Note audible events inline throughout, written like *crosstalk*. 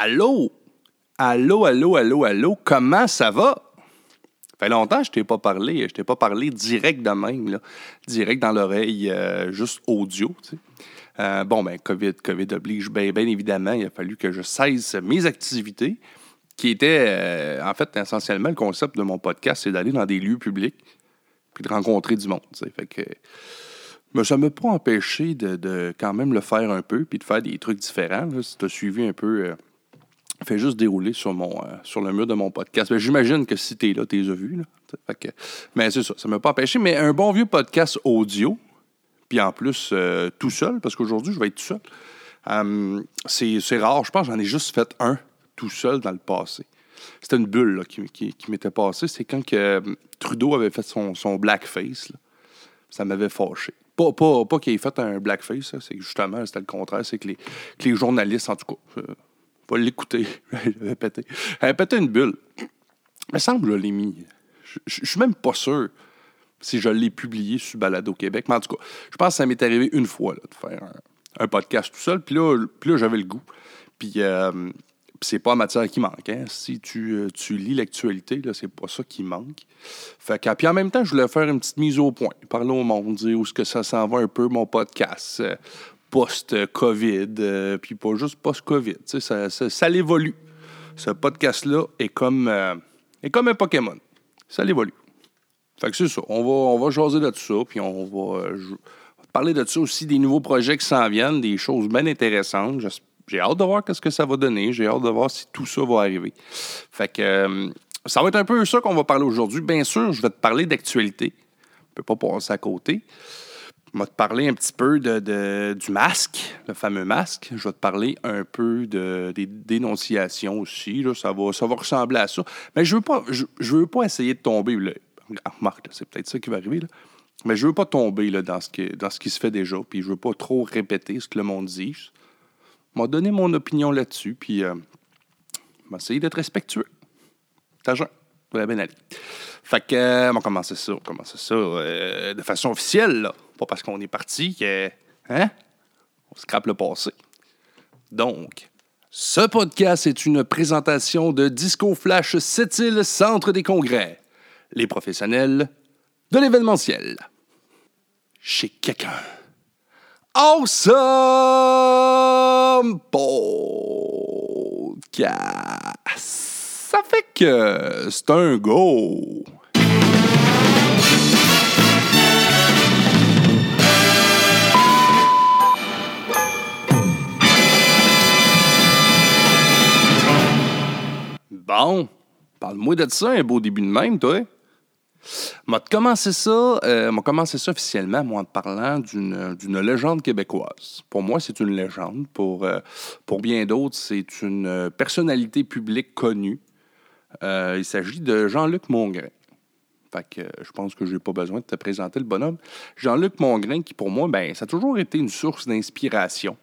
Allô? Allô, allô, allô, allô, comment ça va? Ça fait longtemps que je t'ai pas parlé. Je t'ai pas parlé direct de même, là. direct dans l'oreille, euh, juste audio. Euh, bon, ben, COVID, COVID oblige, bien ben évidemment, il a fallu que je cesse mes activités, qui étaient, euh, en fait, essentiellement, le concept de mon podcast, c'est d'aller dans des lieux publics puis de rencontrer du monde. Fait que, mais ça ne m'a pas empêché de, quand même le faire un peu puis de faire des trucs différents. Si tu as suivi un peu, fais juste dérouler sur, mon, euh, sur le mur de mon podcast. Ben, J'imagine que si tu es là. Fait que, mais c'est ça, ça ne m'a pas empêché. Mais un bon vieux podcast audio, puis en plus, euh, tout seul, parce qu'aujourd'hui, je vais être tout seul. Euh, c'est rare, je pense, j'en ai juste fait un tout seul dans le passé. C'était une bulle qui, m'était passée. C'est quand que, Trudeau avait fait son, son blackface. Ça m'avait fâché. Pas, pas, pas qu'il ait fait un blackface, c'est justement, c'était le contraire. C'est que les, journalistes, en tout cas, va l'écouter. *laughs* J'avais pété. Pété une bulle. Il me semble je l'ai mis. Je, suis même pas sûr si je l'ai publié sur Balado Québec. Mais en tout cas, je pense que ça m'est arrivé une fois de faire un, podcast tout seul. Puis là, puis là j'avais le goût. Puis euh, c'est pas la matière qui manque. Hein. Si tu, euh, tu lis l'actualité, c'est pas ça qui manque. Fait puis en même temps, je voulais faire une petite mise au point. Parler au monde, dire où est-ce que ça s'en va un peu, mon podcast. Post-COVID, euh, puis pas juste post-COVID. Ça, ça, ça l'évolue. Ce podcast-là est comme, euh, est comme un Pokémon. Ça l'évolue. Fait que c'est ça. On va, on va jaser de tout ça, puis on va euh, parler de ça aussi, des nouveaux projets qui s'en viennent, des choses bien intéressantes. J'ai hâte de voir ce que ça va donner. J'ai hâte de voir si tout ça va arriver. Fait que ça va être un peu ça qu'on va parler aujourd'hui. Bien sûr, je vais te parler d'actualité. Je ne peux pas passer à côté. Je vais te parler un petit peu de, du masque, le fameux masque. Je vais te parler un peu de, des dénonciations aussi. Ça, va, ressembler à ça. Mais je ne veux, pas, je, veux pas essayer de tomber. Là. Remarque, c'est peut-être ça qui va arriver. Mais je veux pas tomber dans, ce qui, se fait déjà. Puis je veux pas trop répéter ce que le monde dit. Je vais donner mon opinion là-dessus. Puis euh, je vais essayer d'être respectueux. T'as va bien. Fait que, euh, on va commencer ça, on va commencer ça euh, de façon officielle, là. Pas parce qu'on est parti que, hein, on scrape le passé. Donc, ce podcast est une présentation de Disco Flash Sept-Îles, Centre des Congrès. Les professionnels de l'événementiel. Chez quelqu'un. Awesome Podcast. Ça fait que c'est un go. Bon, parle-moi de ça, un beau début de même, toi. M'a commencé ça, euh, m'a commencé ça officiellement, moi, en te parlant d'une, légende québécoise. Pour moi, c'est une légende. Pour, euh, pour bien d'autres, c'est une personnalité publique connue. Euh, il s'agit de Jean-Luc Mongrain. Fait que euh, je pense que je n'ai pas besoin de te présenter le bonhomme. Jean-Luc Mongrain, qui pour moi, ben, ça a toujours été une source d'inspiration.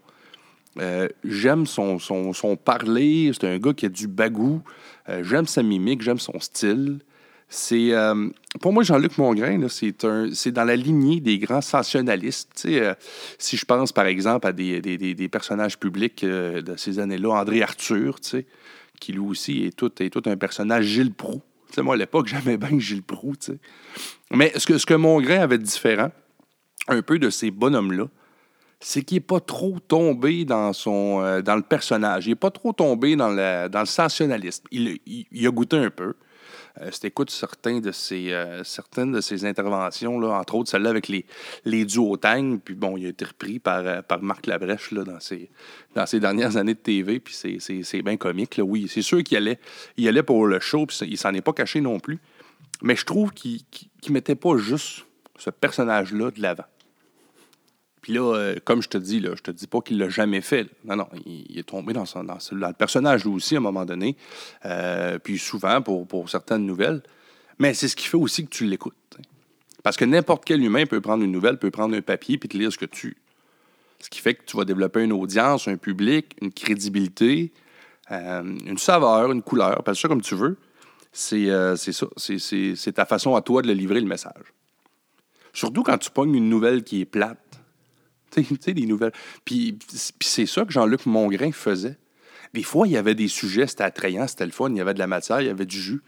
Euh, j'aime son, son, son, parler. C'est un gars qui a du bagou. Euh, j'aime sa mimique, j'aime son style. C'est euh, pour moi Jean-Luc Mongrain, c'est dans la lignée des grands sensationnalistes. Euh, si je pense par exemple à des, personnages publics de ces années-là, André Arthur, qui lui aussi est tout, un personnage Gilles Proux. Moi à l'époque *laughs* j'aimais bien Gilles Proux. Mais ce que, ce que Mongrain avait de différent, un peu de ces bonhommes-là, c'est qu'il n'est pas trop tombé dans, son, euh, dans le personnage. Il n'est pas trop tombé dans, la, dans le sensationnalisme. Il, il, a goûté un peu. Euh, si certains de ses, euh, certaines de ses interventions, là, entre autres celle-là avec les, les duotangs, puis bon, il a été repris par, euh, par Marc Labrèche là, dans, ses, dans ses dernières années de TV, puis c'est bien comique. Là. Oui, c'est sûr qu'il allait, il allait pour le show, puis il s'en est pas caché non plus. Mais je trouve qu'il ne mettait pas juste ce personnage-là de l'avant. Puis là, euh, comme je te dis, là, je te dis pas qu'il l'a jamais fait. Non, non, il, est tombé dans, son, dans, le personnage lui aussi à un moment donné. Euh, puis souvent pour, certaines nouvelles. Mais c'est ce qui fait aussi que tu l'écoutes. Parce que n'importe quel humain peut prendre une nouvelle, peut prendre un papier puis te lire ce que tu. Ce qui fait que tu vas développer une audience, un public, une crédibilité, euh, une saveur, une couleur, appelle ça comme tu veux. C'est ça. C'est ta façon à toi de le livrer le message. Surtout quand tu pognes une nouvelle qui est plate des *laughs* nouvelles. Puis, c'est ça que Jean-Luc Mongrain faisait. Des fois, il y avait des sujets, c'était attrayant, c'était le fun, il y avait de la matière, il y avait du jus.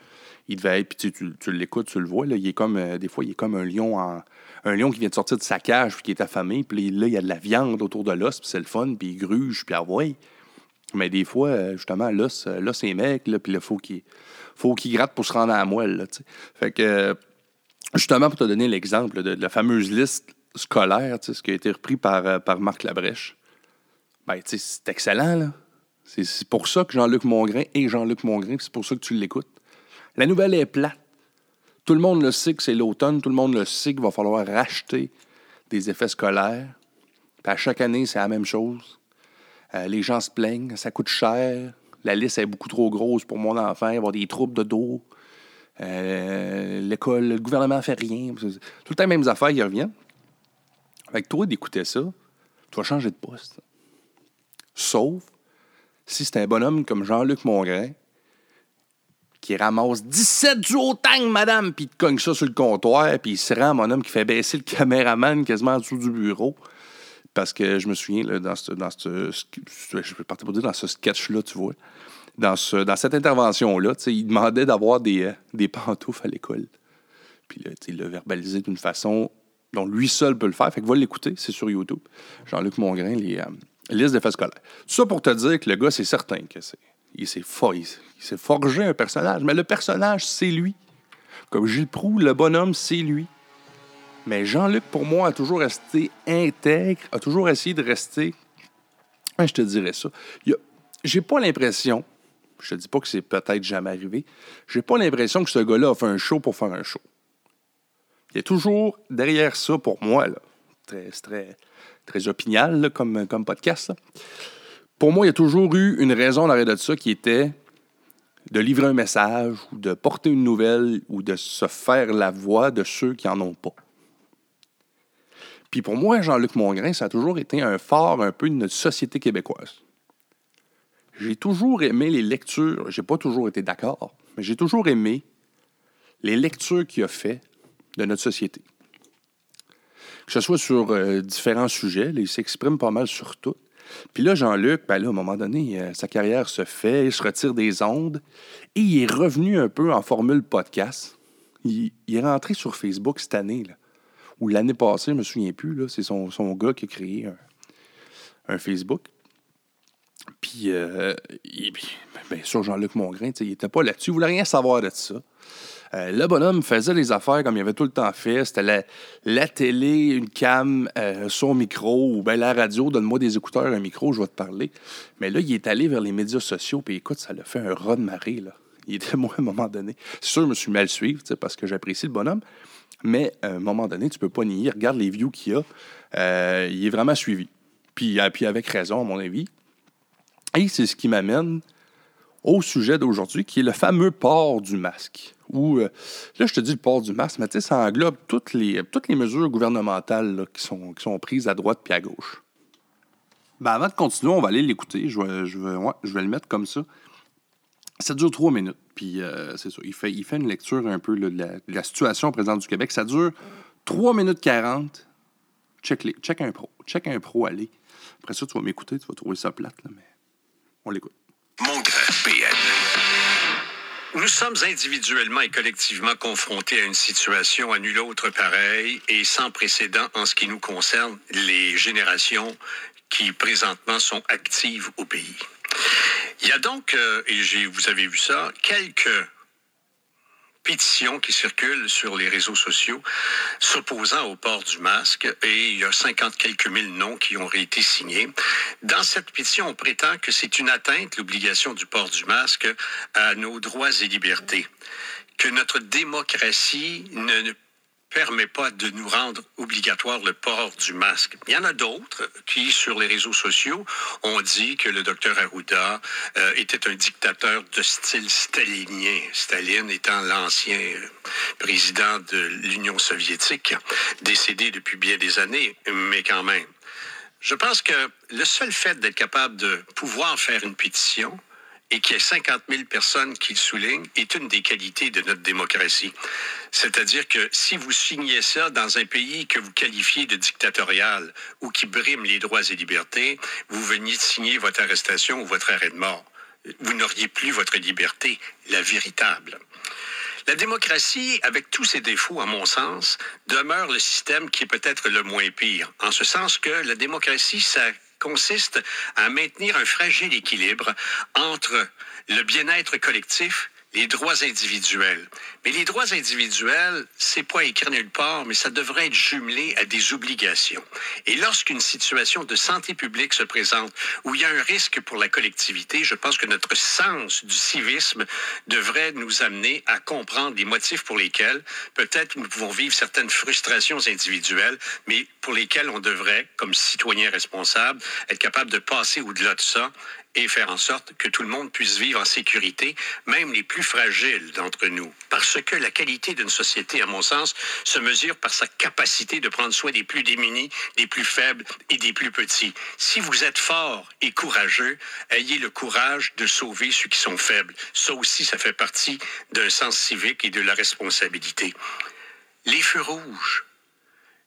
Il devait être, puis tu, l'écoutes, tu le vois, là, il est comme, euh, des fois, il est comme un lion en, un lion qui vient de sortir de sa cage, puis qui est affamé, puis là, il y a de la viande autour de l'os, puis c'est le fun, puis il gruge, puis ah ouais. Mais des fois, euh, justement, l'os, euh, l'os est mec, là, puis il faut qu'il faut qu'il gratte pour se rendre à la moelle. Là, fait que, justement, pour te donner l'exemple de, la fameuse liste scolaire, ce qui a été repris par, par Marc Labrèche, ben, c'est excellent, là. C'est pour ça que Jean-Luc Mongrain est Jean-Luc Mongrain, c'est pour ça que tu l'écoutes. La nouvelle est plate. Tout le monde le sait que c'est l'automne, tout le monde le sait qu'il va falloir racheter des effets scolaires. Puis à chaque année, c'est la même chose. Euh, les gens se plaignent, ça coûte cher, la liste est beaucoup trop grosse pour mon enfant, il va y avoir des troubles de dos. Euh, l'école, le gouvernement ne fait rien. Tout le temps, les mêmes affaires qui reviennent. Avec toi, d'écouter ça, tu vas changer de poste. Sauf si c'est un bonhomme comme Jean-Luc Mongrain qui ramasse 17 du madame, puis il te cogne ça sur le comptoir, puis il se rend, mon homme, qui fait baisser le caméraman quasiment en dessous du bureau. Parce que je me souviens, là, dans ce, dans ce, je pour dire, dans ce sketch-là, tu vois, dans, ce, dans cette intervention-là, il demandait d'avoir des, euh, des pantoufles à l'école. Puis là, il l'a verbalisé d'une façon dont lui seul peut le faire. Fait que va l'écouter, c'est sur YouTube. Jean-Luc Mongrain, les, euh, liste d'effets scolaires. Tout ça pour te dire que le gars, c'est certain que c'est. Il s'est forgé un personnage. Mais le personnage, c'est lui. Comme Gilles Proux, le bonhomme, c'est lui. Mais Jean-Luc, pour moi, a toujours resté intègre, a toujours essayé de rester. je te dirais ça. J'ai pas l'impression, je te dis pas que c'est peut-être jamais arrivé, j'ai pas l'impression que ce gars-là a fait un show pour faire un show. Il y a toujours derrière ça, pour moi, là, très, très, très opinial comme, comme podcast. Pour moi, il y a toujours eu une raison derrière de ça qui était de livrer un message ou de porter une nouvelle ou de se faire la voix de ceux qui n'en ont pas. Puis pour moi, Jean-Luc Mongrain, ça a toujours été un phare un peu de notre société québécoise. J'ai toujours aimé les lectures, j'ai pas toujours été d'accord, mais j'ai toujours aimé les lectures qu'il a fait de notre société que ce soit sur euh, différents sujets. il s'exprime pas mal sur tout. Puis là, Jean-Luc, ben à un moment donné, euh, sa carrière se fait, il se retire des ondes et il est revenu un peu en formule podcast. Il, est rentré sur Facebook cette année, là, ou l'année passée, je ne me souviens plus. C'est son, son, gars qui a créé un, Facebook. Puis, euh, bien sûr, Jean-Luc Mongrain, il n'était pas là-dessus, il voulait rien savoir de ça. Euh, le bonhomme faisait les affaires comme il avait tout le temps fait. C'était la, télé, une cam, euh, son micro, ou bien la radio, donne-moi des écouteurs, un micro, je vais te parler. Mais là, il est allé vers les médias sociaux, puis écoute, ça l'a fait un raz de marée, là. Il était, *laughs* moi, à un moment donné. C'est sûr, je me suis mal suivre, parce que j'apprécie le bonhomme. Mais à un moment donné, tu peux pas nier. Regarde les views qu'il a. Euh, il est vraiment suivi. Puis, puis avec raison, à mon avis. Et c'est ce qui m'amène au sujet d'aujourd'hui, qui est le fameux port du masque. Ou, euh, là, je te dis le port du masque, mais ça englobe toutes les, toutes les mesures gouvernementales qui, sont, qui sont prises à droite puis à gauche. Ben, avant de continuer, on va aller l'écouter. Je vais, je, vais, je vais le mettre comme ça. Ça dure trois minutes. Puis, euh, c'est ça. Il fait, il fait une lecture un peu de, la, situation présente du Québec. Ça dure 3 minutes 40. Check, les, check un pro. Check un pro, allez. Après ça, tu vas m'écouter. Tu vas trouver ça plate, là, mais on l'écoute. Mon grand. Nous sommes individuellement et collectivement confrontés à une situation à nulle autre pareille et sans précédent en ce qui nous concerne les générations qui présentement sont actives au pays. Il y a donc, euh, et vous avez vu ça, quelques pétition qui circule sur les réseaux sociaux s'opposant au port du masque et il y a 50 quelques mille noms qui ont été signés. Dans cette pétition, on prétend que c'est une atteinte, l'obligation du port du masque, à nos droits et libertés que notre démocratie ne, permet pas de nous rendre obligatoire le port du masque. Il y en a d'autres qui, sur les réseaux sociaux, ont dit que le docteur Arruda euh, était un dictateur de style stalinien, Staline étant l'ancien président de l'Union soviétique, décédé depuis bien des années, mais quand même. Je pense que le seul fait d'être capable de pouvoir faire une pétition et qu'il y ait 50 000 personnes qui le soulignent est une des qualités de notre démocratie. C'est-à-dire que si vous signez ça dans un pays que vous qualifiez de dictatorial ou qui brime les droits et libertés, vous veniez de signer votre arrestation ou votre arrêt de mort. Vous n'auriez plus votre liberté, la véritable. La démocratie, avec tous ses défauts, à mon sens, demeure le système qui est peut-être le moins pire, en ce sens que la démocratie, ça consiste à maintenir un fragile équilibre entre le bien-être collectif les droits individuels. Mais les droits individuels, c'est pas écrit nulle part, mais ça devrait être jumelé à des obligations. Et lorsqu'une situation de santé publique se présente où il y a un risque pour la collectivité, je pense que notre sens du civisme devrait nous amener à comprendre les motifs pour lesquels peut-être nous pouvons vivre certaines frustrations individuelles, mais pour lesquelles on devrait, comme citoyen responsable, être capable de passer au-delà de ça et faire en sorte que tout le monde puisse vivre en sécurité, même les plus fragiles d'entre nous. Parce que la qualité d'une société, à mon sens, se mesure par sa capacité de prendre soin des plus démunis, des plus faibles et des plus petits. Si vous êtes fort et courageux, ayez le courage de sauver ceux qui sont faibles. Ça aussi, ça fait partie d'un sens civique et de la responsabilité. Les feux rouges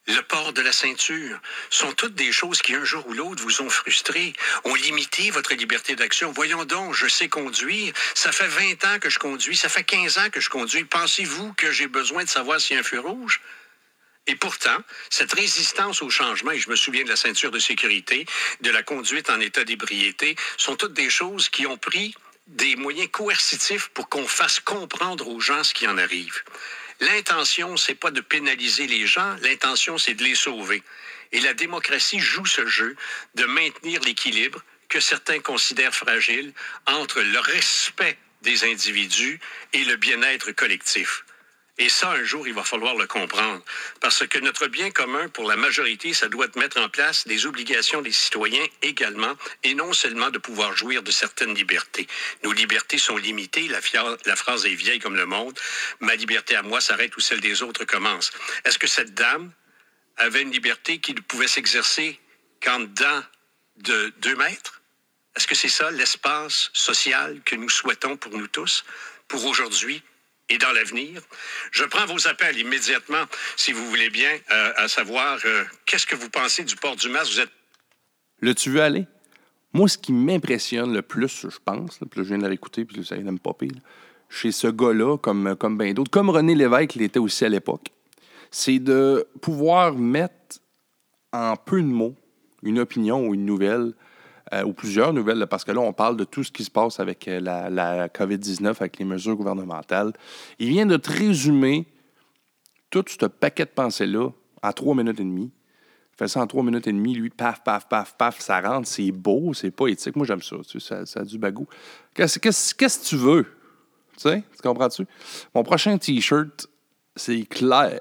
le port de la ceinture, sont toutes des choses qui, un jour ou l'autre, vous ont frustré, ont limité votre liberté d'action. Voyons donc, je sais conduire. Ça fait 20 ans que je conduis, ça fait 15 ans que je conduis. Pensez-vous que j'ai besoin de savoir s'il y a un feu rouge? Et pourtant, cette résistance au changement, et je me souviens de la ceinture de sécurité, de la conduite en état d'ébriété, sont toutes des choses qui ont pris des moyens coercitifs pour qu'on fasse comprendre aux gens ce qui en arrive. L'intention, c'est pas de pénaliser les gens, l'intention, c'est de les sauver. Et la démocratie joue ce jeu de maintenir l'équilibre que certains considèrent fragile entre le respect des individus et le bien-être collectif. Et ça, un jour, il va falloir le comprendre. Parce que notre bien commun, pour la majorité, ça doit mettre en place des obligations des citoyens également, et non seulement de pouvoir jouir de certaines libertés. Nos libertés sont limitées. La, la phrase est vieille comme le monde. Ma liberté à moi s'arrête où celle des autres commence. Est-ce que cette dame avait une liberté qui ne pouvait s'exercer qu'en dedans de deux mètres? Est-ce que c'est ça l'espace social que nous souhaitons pour nous tous, pour aujourd'hui, et dans l'avenir. Je prends vos appels immédiatement, si vous voulez bien, euh, à savoir euh, qu'est-ce que vous pensez du port du masque? Vous êtes. Le tu veux aller? Moi, ce qui m'impressionne le plus, je pense, puis je viens de l'écouter, puis ça vient de me chez ce gars-là, comme, comme bien d'autres, comme René Lévesque l'était aussi à l'époque, c'est de pouvoir mettre en peu de mots une opinion ou une nouvelle euh, ou plusieurs nouvelles, parce que là, on parle de tout ce qui se passe avec euh, la, COVID-19, avec les mesures gouvernementales. Il vient de te résumer tout ce paquet de pensées-là en trois minutes et demie. Il fait ça en trois minutes et demie, lui, paf, paf, paf, paf, ça rentre, c'est beau, c'est poétique. Moi, j'aime ça, tu sais, ça, a du bagou. Qu'est-ce que tu veux? Tu sais, tu comprends-tu? Mon prochain T-shirt, c'est clair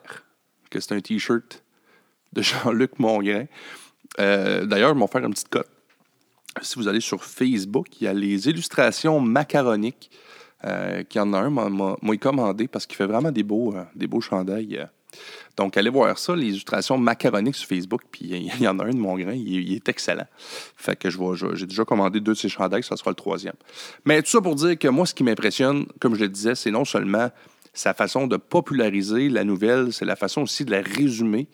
que c'est un T-shirt de Jean-Luc Mongrain. Euh, d'ailleurs, ils m'ont fait une petite cote si vous allez sur Facebook, il y a les illustrations macaroniques. Euh, qui en a un, m'a commandé parce qu'il fait vraiment des beaux, euh, des beaux chandails. Euh. Donc, allez voir ça, les illustrations macaroniques sur Facebook. Puis, il y en a un de mon grain, il, est excellent. Fait que je j'ai déjà commandé deux de ces chandails, ça sera le troisième. Mais tout ça pour dire que moi, ce qui m'impressionne, comme je le disais, c'est non seulement sa façon de populariser la nouvelle, c'est la façon aussi de la résumer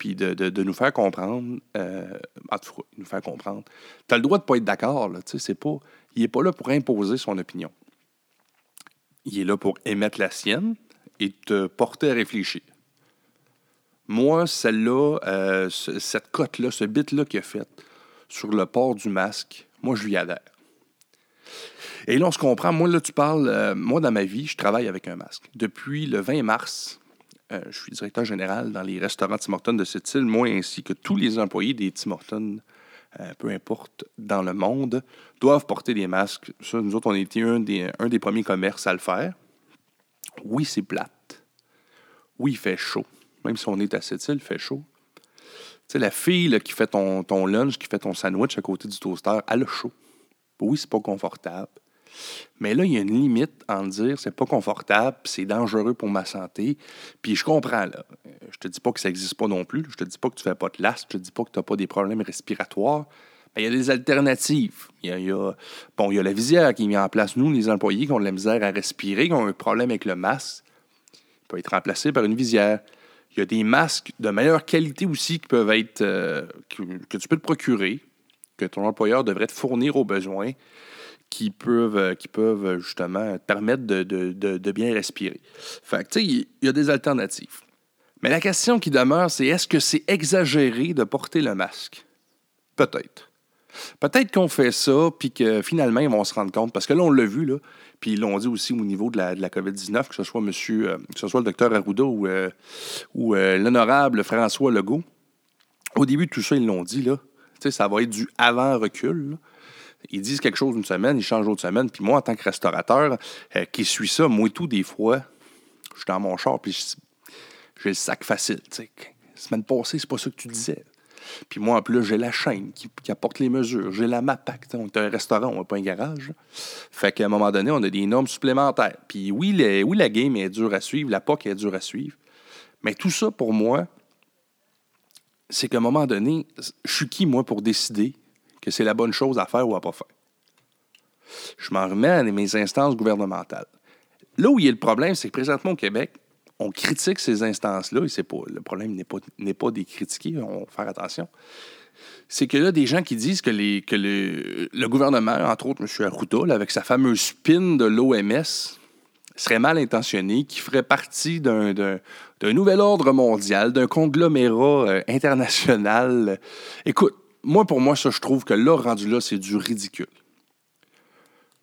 puis de, nous faire comprendre, euh, en tout cas, nous faire comprendre. Tu as le droit de ne pas être d'accord, tu sais, c'est pas, il n'est pas là pour imposer son opinion. Il est là pour émettre la sienne et te porter à réfléchir. Moi, celle-là, euh, cette cote-là, ce bit-là qu'il a fait sur le port du masque, moi, je lui adhère. Et là, on se comprend. Moi, là, tu parles, euh, moi, dans ma vie, je travaille avec un masque. Depuis le 20 mars, euh, je suis directeur général dans les restaurants Tim Hortons de cette île, moi ainsi que tous les employés des Tim Hortons, euh, peu importe, dans le monde, doivent porter des masques. Nous autres, on a été un des, un des premiers commerces à le faire. Oui, c'est plate. Oui, il fait chaud. Même si on est à cette île, il fait chaud. Tu sais, la fille qui fait ton, ton lunch, qui fait ton sandwich à côté du toaster, elle a chaud. Oui, c'est pas confortable. Mais là, il y a une limite en dire c'est pas confortable, c'est dangereux pour ma santé. Puis je comprends, là. Je te dis pas que ça n'existe pas non plus. Je te dis pas que tu fais pas de l'asthme. Je te dis pas que tu n'as pas des problèmes respiratoires. Il y a des alternatives. Il y a, bon, il y a la visière qui est mise en place. Nous, les employés qui ont de la misère à respirer, qui ont un problème avec le masque, il peut être remplacé par une visière. Il y a des masques de meilleure qualité aussi qui peuvent être euh, que, tu peux te procurer, que ton employeur devrait te fournir aux besoins, qui peuvent, euh, qui peuvent justement te permettre de, de bien respirer. Fait tu sais, il y a des alternatives. Mais la question qui demeure, c'est est-ce que c'est exagéré de porter le masque? Peut-être. Peut-être qu'on fait ça, puis que finalement, ils vont se rendre compte, parce que là, on l'a vu, là, puis ils l'ont dit aussi au niveau de la, de la COVID-19, que ce soit monsieur, euh, que ce soit le docteur Arruda ou, euh, ou euh, l'honorable François Legault. Au début de tout ça, ils l'ont dit, là. Tu sais, ça va être du avant-recul. Ils disent quelque chose une semaine, ils changent l'autre semaine. Puis moi, en tant que restaurateur qui suis ça, moi tout, des fois, je suis dans mon char, puis j'ai le sac facile. Tu sais. Semaine passée, c'est pas ça que tu disais. Puis moi, en plus, j'ai la chaîne qui, apporte les mesures. J'ai la MAPAC. On est un restaurant, on n'a pas un garage. Fait qu'à un moment donné, on a des normes supplémentaires. Puis oui, oui, la game est dure à suivre, la POC est dure à suivre. Mais tout ça, pour moi, c'est qu'à un moment donné, je suis qui, moi, pour décider que c'est la bonne chose à faire ou à pas faire? Je m'en remets à mes instances gouvernementales. Là où il y a le problème, c'est que présentement au Québec, on critique ces instances-là, et le problème n'est pas, des critiquer, on va faire attention. C'est que là, des gens qui disent que, le, gouvernement, entre autres M. Arruda, avec sa fameuse spin de l'OMS, serait mal intentionné, qui ferait partie d'un, d'un, nouvel ordre mondial, d'un conglomérat euh, international. Écoute, moi, pour moi, ça, je trouve que là, rendu là, c'est du ridicule.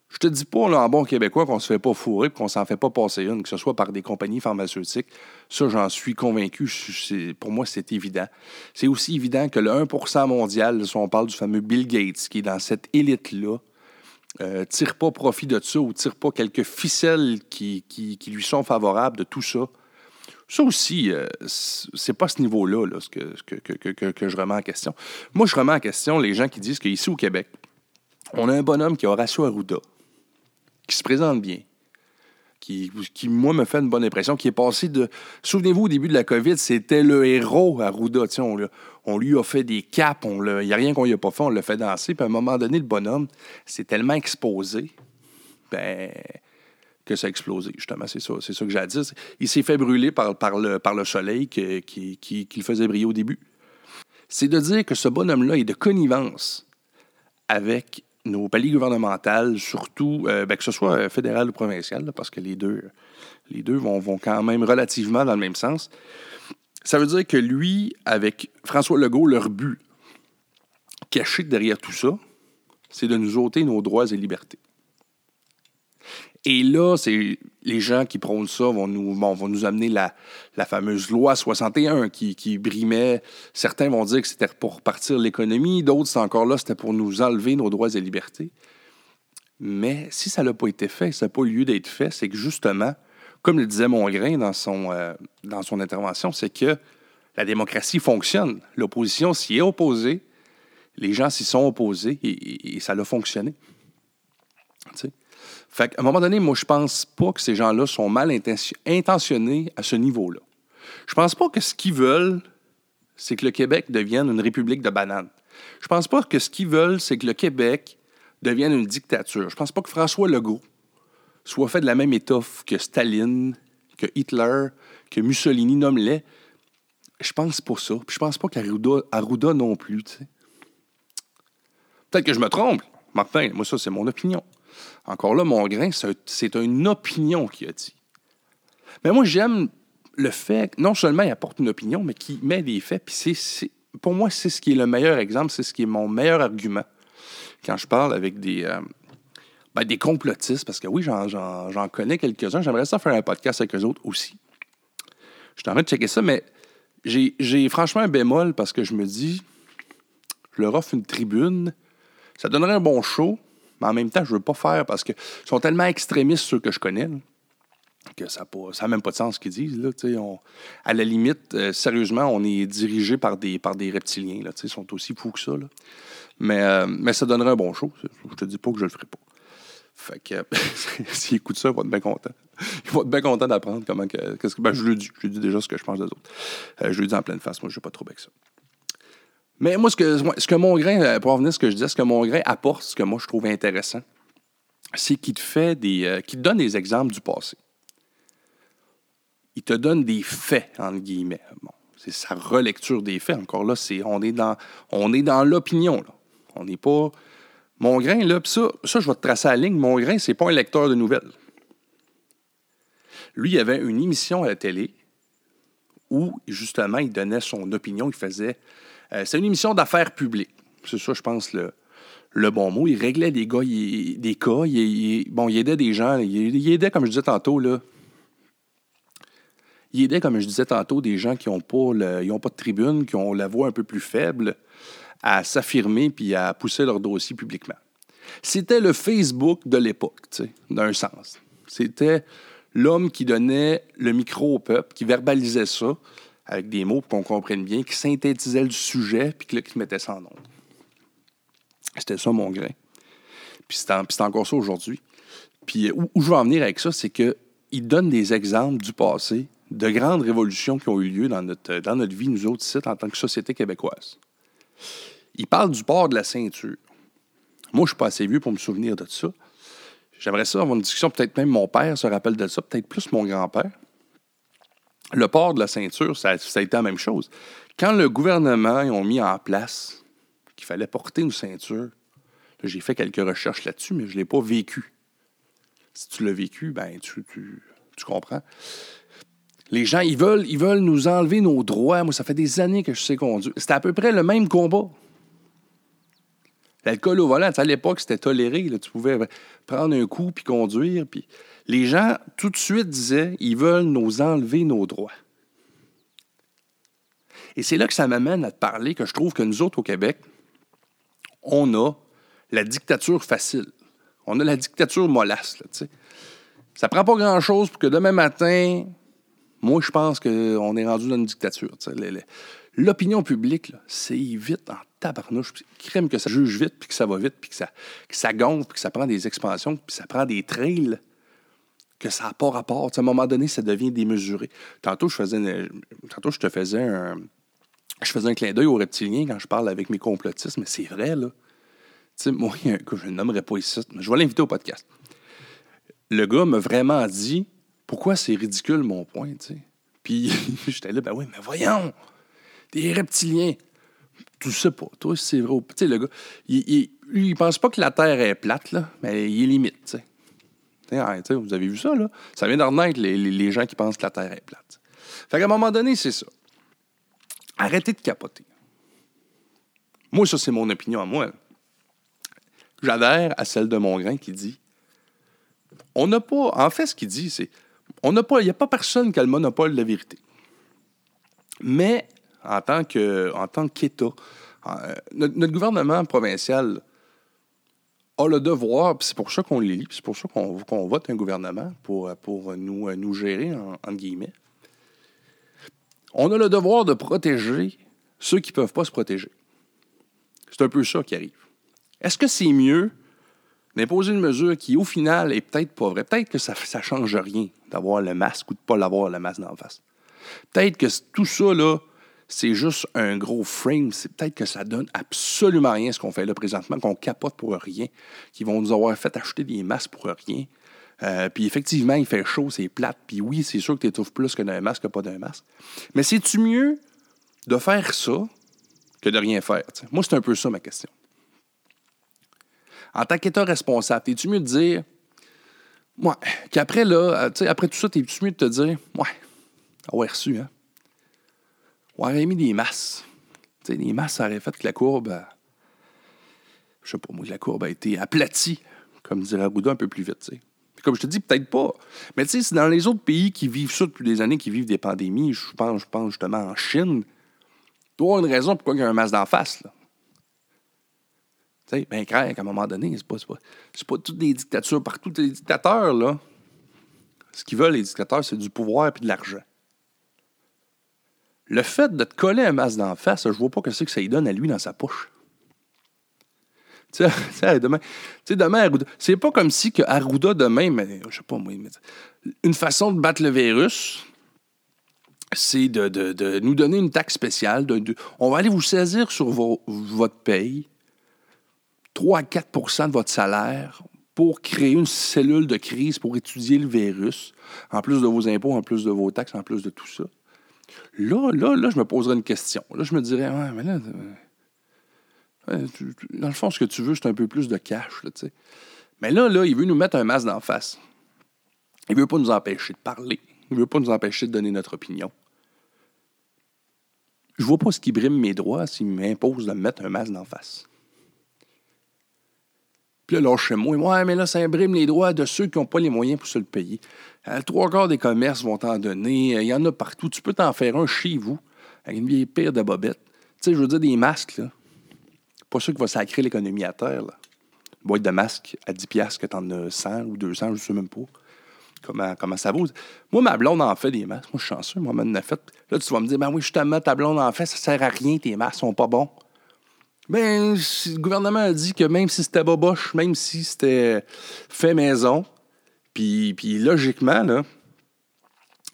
Je te dis pas, là, en bon québécois, qu'on se fait pas fourrer qu'on s'en fait pas passer une, que ce soit par des compagnies pharmaceutiques. Ça, j'en suis convaincu. Pour moi, c'est évident. C'est aussi évident que le 1% mondial, si on parle du fameux Bill Gates, qui est dans cette élite-là, euh, tire pas profit de ça ou tire pas quelques ficelles qui, qui, lui sont favorables de tout ça. Ça aussi, euh, c'est pas ce niveau-là là, ce que, que, que, que, je remets en question. Moi, je remets en question les gens qui disent qu'ici au Québec, on a un bonhomme qui a Horacio Arruda, qui se présente bien, qui, qui, moi, me fait une bonne impression, qui est passé de... Souvenez-vous, au début de la COVID, c'était le héros à Rouda. On, on, lui a fait des caps, il n'y a rien qu'on lui a pas fait, on l'a fait danser. Puis à un moment donné, le bonhomme s'est tellement exposé ben, que ça a explosé, justement. C'est ça, c'est que j'ai à dire. Il s'est fait brûler par, le, par le soleil qui, qui, qui, le faisait briller au début. C'est de dire que ce bonhomme-là est de connivence avec nos paliers gouvernementaux, surtout, euh, ben, que ce soit euh, fédéral ou provincial, parce que les deux, les deux vont, vont, quand même relativement dans le même sens. Ça veut dire que lui, avec François Legault, leur but caché derrière tout ça, c'est de nous ôter nos droits et libertés. Et là, c'est les gens qui prônent ça vont nous, vont nous amener la, la fameuse loi 61 qui, qui, brimait. Certains vont dire que c'était pour partir l'économie, d'autres, c'est encore là, c'était pour nous enlever nos droits et libertés. Mais si ça n'a pas été fait, ça n'a pas eu lieu d'être fait, c'est que justement, comme le disait Mongrain dans son, euh, dans son intervention, c'est que la démocratie fonctionne. L'opposition s'y est opposée, les gens s'y sont opposés et, et ça a fonctionné. Tu sais? Fait qu'à un moment donné, moi, je pense pas que ces gens-là sont mal intentionnés à ce niveau-là. Je pense pas que ce qu'ils veulent, c'est que le Québec devienne une république de bananes. Je pense pas que ce qu'ils veulent, c'est que le Québec devienne une dictature. Je pense pas que François Legault soit fait de la même étoffe que Staline, que Hitler, que Mussolini, nomme-les. Je pense pas ça. Puis je pense pas qu'Arruda non plus. Peut-être que je me trompe, Martin. Moi, ça, c'est mon opinion. Encore là, mon grain, c'est une opinion qu'il a dit. Mais moi, j'aime le fait, non seulement il apporte une opinion, mais qu'il met des faits. Puis c'est, pour moi, c'est ce qui est le meilleur exemple, c'est ce qui est mon meilleur argument quand je parle avec des, euh, ben, des complotistes, parce que oui, j'en, connais quelques-uns. J'aimerais ça faire un podcast avec eux autres aussi. Je suis en train de checker ça, mais j'ai, j'ai franchement un bémol parce que je me dis, je leur offre une tribune, ça donnerait un bon show, mais en même temps, je ne veux pas faire parce qu'ils sont tellement extrémistes, ceux que je connais, que ça n'a même pas de sens ce qu'ils disent. Là, à la limite, euh, sérieusement, on est dirigé par des, par des reptiliens. Là, ils sont aussi fous que ça. Mais, euh, mais ça donnerait un bon show. Je te dis pas que je le ferai pas. Fait que *laughs* s'ils écoutent ça, ils vont être bien contents. Ils vont être bien contents d'apprendre comment que. que ben, je lui dis, je dis déjà ce que je pense des autres. Euh, je lui dis en pleine face, moi, je n'ai pas trop avec ça. Mais moi, ce que, mon grain, euh, pour revenir à ce que je disais, ce que mon grain apporte, ce que moi je trouve intéressant, c'est qu'il te fait des. Euh, qu'il donne des exemples du passé. Il te donne des faits, entre guillemets. Bon, c'est sa relecture des faits. Encore là, c'est, on est dans, on est dans l'opinion. On n'est pas. Mon grain, là, ça, ça, je vais te tracer la ligne. Mon grain, c'est pas un lecteur de nouvelles. Lui, il avait une émission à la télé où, justement, il donnait son opinion. Il faisait. Euh, c'est une émission d'affaires publiques. C'est ça, je pense, le, le bon mot. Il réglait des, gars, il- des cas. Il, bon, il aidait des gens. Il, aidait, comme je disais tantôt, là. Il aidait, comme je disais tantôt, des gens qui n'ont pas, pas de tribune, qui ont la voix un peu plus faible, à s'affirmer puis à pousser leur dossier publiquement. C'était le Facebook de l'époque, d'un sens. C'était l'homme qui donnait le micro au peuple, qui verbalisait ça avec des mots qu'on comprenne bien, qui synthétisait le sujet puis là, qui mettait ça en ondes. C'était ça mon grain. Puis c'est encore ça aujourd'hui. Puis euh, où, je veux en venir avec ça, c'est qu'il donne des exemples du passé, de grandes révolutions qui ont eu lieu dans notre, dans notre vie, nous autres, ici, en tant que société québécoise. Il parle du port de la ceinture. Moi, je ne suis pas assez vieux pour me souvenir de ça. J'aimerais ça avoir une discussion, peut-être même mon père se rappelle de ça, peut-être plus mon grand-père. Le port de la ceinture, ça, a été la même chose. Quand le gouvernement ont mis en place qu'il fallait porter une ceinture, j'ai fait quelques recherches là-dessus, mais je ne l'ai pas vécu. Si tu l'as vécu, ben tu, comprends. Les gens, ils veulent, ils veulent nous enlever nos droits. Moi, ça fait des années que je sais conduire. C'était à peu près le même combat. L'alcool au volant, à l'époque, c'était toléré. Tu pouvais prendre un coup puis conduire. Les gens, tout de suite, disaient ils veulent nous enlever nos droits. Et c'est là que ça m'amène à te parler que je trouve que nous autres, au Québec, on a la dictature facile. On a la dictature mollasse. Là, ça prend pas grand-chose pour que demain matin, moi, je pense qu'on est rendu dans une dictature. L'opinion publique, c'est vite en tabarnouche. Crème que ça juge vite, puis que ça va vite, puis que ça, que ça gonfle, puis que ça prend des expansions, puis ça prend des trails que ça n'a pas rapport. À un moment donné, ça devient démesuré. Tantôt, je faisais tantôt, je te faisais un, je faisais un clin d'œil aux reptiliens quand je parle avec mes complotistes, mais c'est vrai, là. Tu sais, moi, je ne nommerai pas ici, mais je vais l'inviter au podcast. Le gars m'a vraiment dit pourquoi c'est ridicule mon point, tu sais? Puis *laughs* j'étais là, ben oui, mais voyons, des reptiliens. Tu sais pas, toi, c'est vrai. Tu sais, le gars, il, il pense pas que la Terre est plate, là, mais il est limite, tu sais. Vous avez vu ça, là? Ça vient d'en renaître, les, les- gens qui pensent que la Terre est plate. Fait qu'à un moment donné, c'est ça. Arrêtez de capoter. Moi, ça, c'est mon opinion à moi. J'adhère à celle de mon grain qui dit on n'a pas. En fait, ce qu'il dit, c'est on n'a pas. Il n'y a pas personne qui a le monopole de la vérité. Mais en tant que en qu'État, euh, notre gouvernement provincial a le devoir, c'est pour ça qu'on l'élit, puis c'est pour ça qu'on vote un gouvernement pour, pour nous, nous gérer, en, entre guillemets. On a le devoir de protéger ceux qui ne peuvent pas se protéger. C'est un peu ça qui arrive. Est-ce que c'est mieux d'imposer une mesure qui, au final, est peut-être pas vraie? Peut-être que ça ne change rien d'avoir le masque ou de ne pas l'avoir le masque d'en face. Peut-être que tout ça, là, c'est juste un gros frame. C'est peut-être que ça donne absolument rien ce qu'on fait là présentement, qu'on capote pour rien, qu'ils vont nous avoir fait acheter des masques pour rien. Euh, puis effectivement, il fait chaud, c'est plate. Puis oui, c'est sûr que tu étouffes plus que d'un masque que pas d'un masque. Mais c'est-tu mieux de faire ça que de rien faire? Moi, c'est un peu ça ma question. En tant qu'État responsable, es-tu mieux de dire, ouais, qu'après, là, après tout ça, es-tu mieux de te dire, ouais, avoir reçu, hein? On aurait mis des masses. Tu sais, des masses, ça aurait fait que la courbe, euh, je sais pas moi, la courbe a été aplatie, comme dirait Arruda, un peu plus vite, Comme je te dis, peut-être pas. Mais tu sais, c'est dans les autres pays qui vivent ça depuis des années, qui vivent des pandémies, je pense, je pense justement en Chine, doit une raison pourquoi il y a un masque d'en face, là. Tu sais, ben, qu'à un moment donné, c'est pas, pas toutes des dictatures partout. Les dictateurs, là, ce qu'ils veulent, les dictateurs, c'est du pouvoir et de l'argent. Le fait de te coller un masque d'en face, je vois pas que c'est que ça lui donne à lui dans sa poche. *laughs* Demain, tu sais, demain, Arruda, c'est pas comme si que Arruda demain, mais je sais pas moi, une façon de battre le virus, c'est de, nous donner une taxe spéciale. on va aller vous saisir sur votre paye 3 à 4% de votre salaire pour créer une cellule de crise pour étudier le virus, en plus de vos impôts, en plus de vos taxes, en plus de tout ça. Là, là, là, je me poserais une question. Là, je me dirais, ouais, mais là, euh, dans le fond, ce que tu veux, c'est un peu plus de cash, là, tu sais. Mais là, là, il veut nous mettre un masque d'en face. Il veut pas nous empêcher de parler. Il veut pas nous empêcher de donner notre opinion. Je vois pas ce qui brime mes droits s'il m'impose de me mettre un masque d'en face. Puis là, lâche moi. Ouais, mais là, ça imbrime les droits de ceux qui n'ont pas les moyens pour se le payer. Euh, trois quarts des commerces vont t'en donner. Euh, Il y en a partout. Tu peux t'en faire un chez vous, avec une vieille paire de bobettes. Tu sais, je veux dire, des masques, là. Pas sûr qu'il va sacrer l'économie à terre, là. Une boîte de masques à 10$ piastres que t'en as 100 ou 200, je sais même pas. Comment, comment ça vaut? Moi, ma blonde en fait des masques. Moi, je suis chanceux. Moi, elle en a fait. Là, tu vas me dire, ben oui, justement, ta blonde en fait, ça sert à rien, tes masques sont pas bons. Ben, le gouvernement a dit que même si c'était boboche, même si c'était fait maison, puis, logiquement,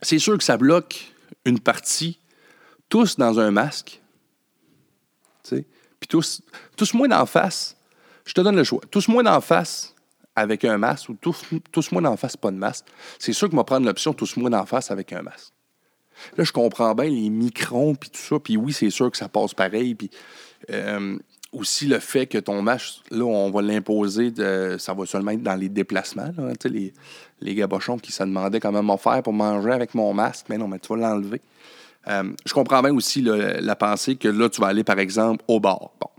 c'est sûr que ça bloque une partie, tous dans un masque. Puis tous, tous moins d'en face. Je te donne le choix. Tous moins d'en face avec un masque ou tous, tous moins d'en face pas de masque. C'est sûr que va prendre l'option tous moins d'en face avec un masque. Là, je comprends bien les microns puis tout ça. Puis oui, c'est sûr que ça passe pareil. Puis euh, aussi le fait que ton masque, là, on va l'imposer, de- ça va seulement être dans les déplacements. Là, les, les gabochons qui se demandaient comment m'en faire pour manger avec mon masque. Mais non, mais tu vas l'enlever. Euh, je comprends bien aussi la pensée que là, tu vas aller, par exemple, au bar. Bon.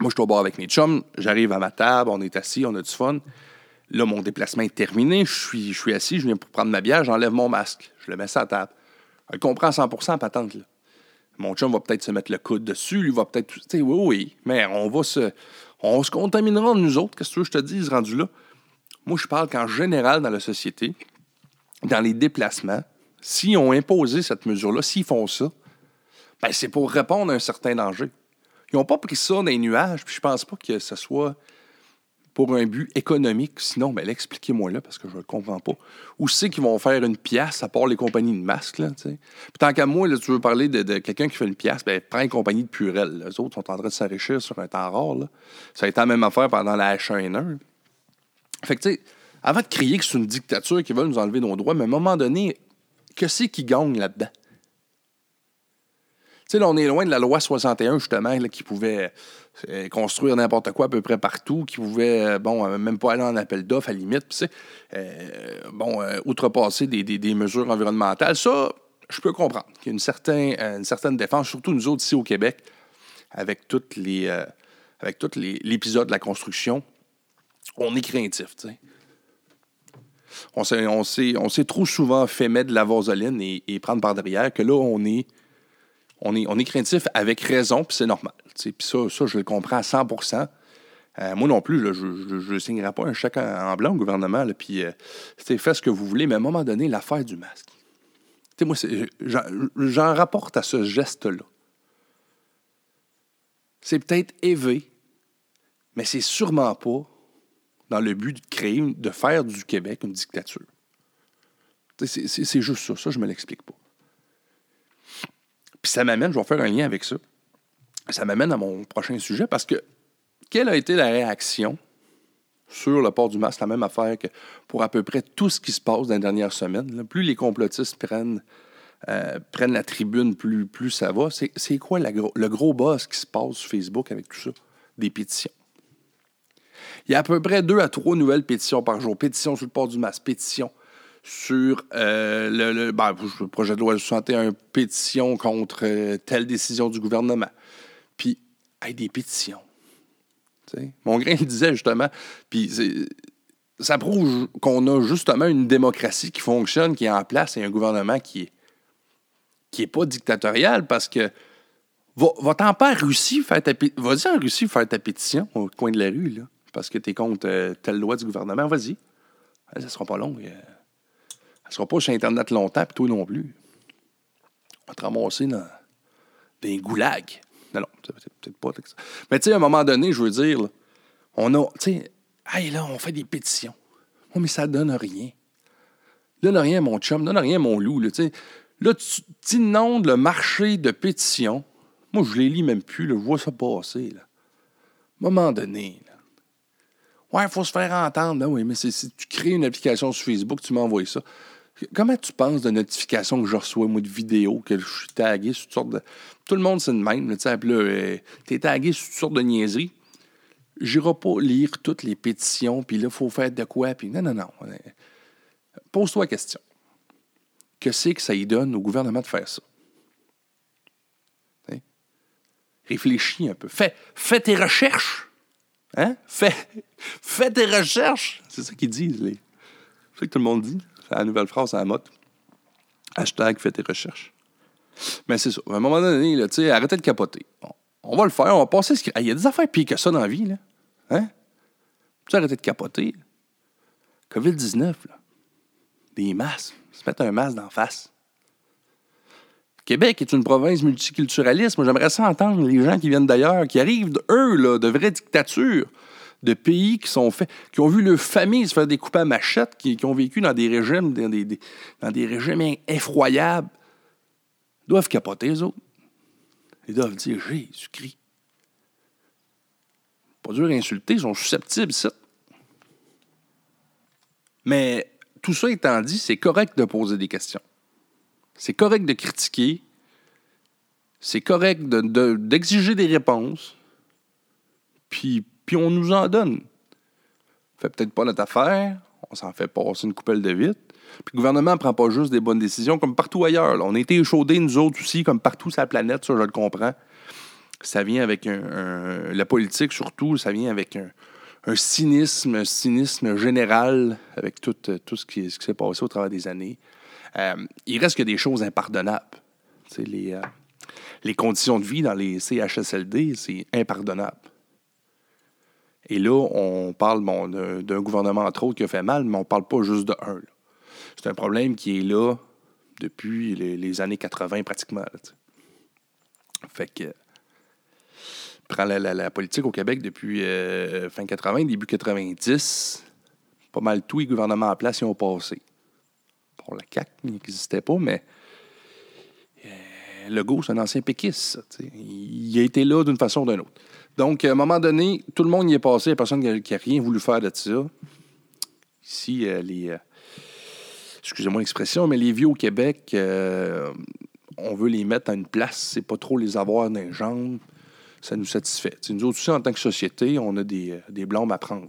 Moi, je suis au bar avec mes chums, j'arrive à ma table, on est assis, on a du fun. Là, mon déplacement est terminé, je suis, je suis assis, je viens pour prendre ma bière, j'enlève mon masque, je le mets sur la table. Elle comprend 100% patente, là. Mon chum va peut-être se mettre le coude dessus, lui va peut-être. Tu sais, oui, oui, mais on va se. On se contaminera nous autres, qu'est-ce que je te dise, rendu là? Moi, je parle qu'en général, dans la société, dans les déplacements, s'ils ont imposé cette mesure-là, s'ils font ça, ben, c'est pour répondre à un certain danger. Ils n'ont pas pris ça dans les nuages, puis je pense pas que ce soit pour un but économique. Sinon, ben, expliquez-moi là, parce que je ne le comprends pas. Où c'est qu'ils vont faire une pièce à part les compagnies de masques, là, tant qu'à moi, là, tu veux parler de, quelqu'un qui fait une pièce, ben, prends une compagnie de Purel. Les autres sont en train de s'enrichir sur un temps rare, là. Ça a été la même affaire pendant la H1N1. Fait que, tu sais, avant de crier que c'est une dictature qui veut nous enlever nos droits, mais à un moment donné, que c'est qui gagne là-dedans? Tu sais, là, on est loin de la loi 61, justement, là, qui pouvait construire n'importe quoi à peu près partout, qui pouvait, euh, bon, euh, même pas aller en appel d'offres à la limite, tu sais, euh, bon, euh, outrepasser des, des- mesures environnementales. Ça, je peux comprendre qu'il y a une certaine, euh, défense, surtout nous autres ici au Québec, avec toutes les, euh, l'épisode de la construction. On est craintif, tu sais. On s'est trop souvent fait mettre de la vaseline et, et prendre par derrière que là, on est on est, on craintif avec raison, puis c'est normal. Puis ça, ça, je le comprends à 100% Euh, moi non plus, je ne signerai pas un chèque en, blanc au gouvernement, puis euh, faites ce que vous voulez, mais à un moment donné, l'affaire du masque. Moi, j'en, rapporte à ce geste-là. C'est peut-être élevé, mais c'est sûrement pas dans le but de créer, de faire du Québec une dictature. C'est juste ça, ça, je me l'explique pas. Ça m'amène, je vais faire un lien avec ça. Ça m'amène à mon prochain sujet parce que quelle a été la réaction sur le port du masque? La même affaire que pour à peu près tout ce qui se passe dans les dernières semaines. Plus les complotistes prennent, euh, prennent la tribune, plus, plus ça va. C'est quoi le gros buzz qui se passe sur Facebook avec tout ça? Des pétitions. Il y a à peu près deux à trois nouvelles pétitions par jour. Pétition sur le port du masque, pétition sur euh, le, le- ben, le projet de loi 61, pétition contre euh, telle décision du gouvernement. Puis, hey, des pétitions. Tu sais, Mon grain disait justement, puis ça prouve qu'on a justement une démocratie qui fonctionne, qui est en place, et un gouvernement qui est, qui est pas dictatorial parce que va, va-t'en pas en Russie faire ta vas-y en Russie faire ta pétition au coin de la rue, là, parce que tu es contre euh, telle loi du gouvernement, vas-y. Ça sera pas long. euh, elle sera pas sur Internet longtemps, puis toi non plus. On va te ramasser dans des goulags. Non, non, peut-être pas. Mais tu sais, à un moment donné, je veux dire, là, on a. Tu sais, hey, là, on fait des pétitions. Oui, mais ça donne rien. Donne rien, mon chum, donne rien, mon loup. Là. Là, tu t'inondes le marché de pétitions. Moi, je les lis même plus, là, je vois ça passer. Là. À un moment donné, là. Ouais, il faut se faire entendre. Ben oui, mais si tu crées une application sur Facebook, tu m'envoies ça. Comment tu penses de notifications que je reçois, moi, de vidéos, que je suis tagué sur toutes sortes de. Tout le monde, c'est le même. Tu sais, là, euh, t'es tagué sur toutes sortes de niaiseries. J'irai pas lire toutes les pétitions, puis là, il faut faire de quoi, puis non, non, non. Pose-toi la question. Que c'est que ça y donne au gouvernement de faire ça? Hein? Réfléchis un peu. Fais, fais tes recherches. Hein? Fais, *laughs* fais tes recherches. C'est ça qu'ils disent. Les... C'est ça que tout le monde dit. La nouvelle phrase à la mode. Hashtag fais tes recherches. Mais c'est ça. À un moment donné, là, arrêtez de capoter. On, va le faire, on va passer ce Il y a des affaires pires que ça dans la vie. Là. Hein? Tu arrêter de capoter? COVID-19, là. Des masques. Se mettre un masque d'en face. Québec est une province multiculturaliste. Moi, j'aimerais ça entendre les gens qui viennent d'ailleurs, qui arrivent, eux, là, de vraies dictatures, de pays qui sont faits, qui ont vu leur famille se faire découper à machette, qui, ont vécu dans des régimes, dans des, des effroyables, doivent capoter, eux autres. Ils doivent dire Jésus-Christ. Pas dur à insulter, ils sont susceptibles, ça. Mais tout ça étant dit, c'est correct de poser des questions. C'est correct de critiquer. C'est correct d'exiger de, des réponses. Puis, puis on nous en donne. Fait peut-être pas notre affaire. On s'en fait passer une coupelle de vite. Puis le gouvernement ne prend pas juste des bonnes décisions comme partout ailleurs. On a été échaudés, nous autres aussi, comme partout sur la planète, ça, je le comprends. Ça vient avec un, la politique, surtout, ça vient avec un, cynisme, un cynisme général avec tout, tout ce qui, ce qui s'est passé au travers des années. Euh, il reste que des choses impardonnables. Les, euh, les conditions de vie dans les CHSLD, c'est impardonnable. Et là, on parle bon, d'un gouvernement, entre autres, qui a fait mal, mais on ne parle pas juste de un. C'est un problème qui est là depuis les, années 80 pratiquement. fait que prend la, politique au Québec depuis euh, fin 80, début 90, pas mal tous les gouvernements en place y ont passé pour la CAQ, n'existait pas, mais euh, Legault, c'est un ancien péquiste. il a été là d'une façon ou d'une autre. Donc, à un moment donné, tout le monde y est passé. Il n'y a personne qui n'a rien voulu faire de ça. Ici, euh, les. Euh, excusez-moi l'expression, mais les vieux au Québec, on veut les mettre à une place. C'est pas trop les avoir dans les. Ça nous satisfait. nous autres aussi, en tant que société, on a des, des à prendre.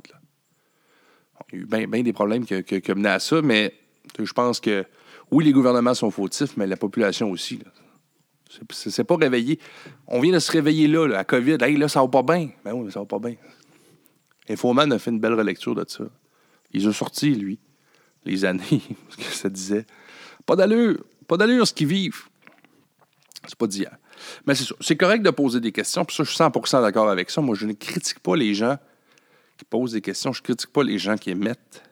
Il y a eu bien des problèmes qui ont mené à ça, mais je pense que oui, les gouvernements sont fautifs, mais la population aussi. C'est pas réveillé. On vient de se réveiller là, la COVID. Hey, là, ça va pas bien. Ben oui, mais ça va pas bien. Infoman a fait une belle relecture de ça. Il a sorti, lui, les années, *laughs* ce que ça disait. Pas d'allure. Pas d'allure ce qu'ils vivent. C'est pas d'hier. Mais c'est C'est correct de poser des questions. Puis ça, je suis 100% d'accord avec ça. Moi, je ne critique pas les gens qui posent des questions. Je ne critique pas les gens qui émettent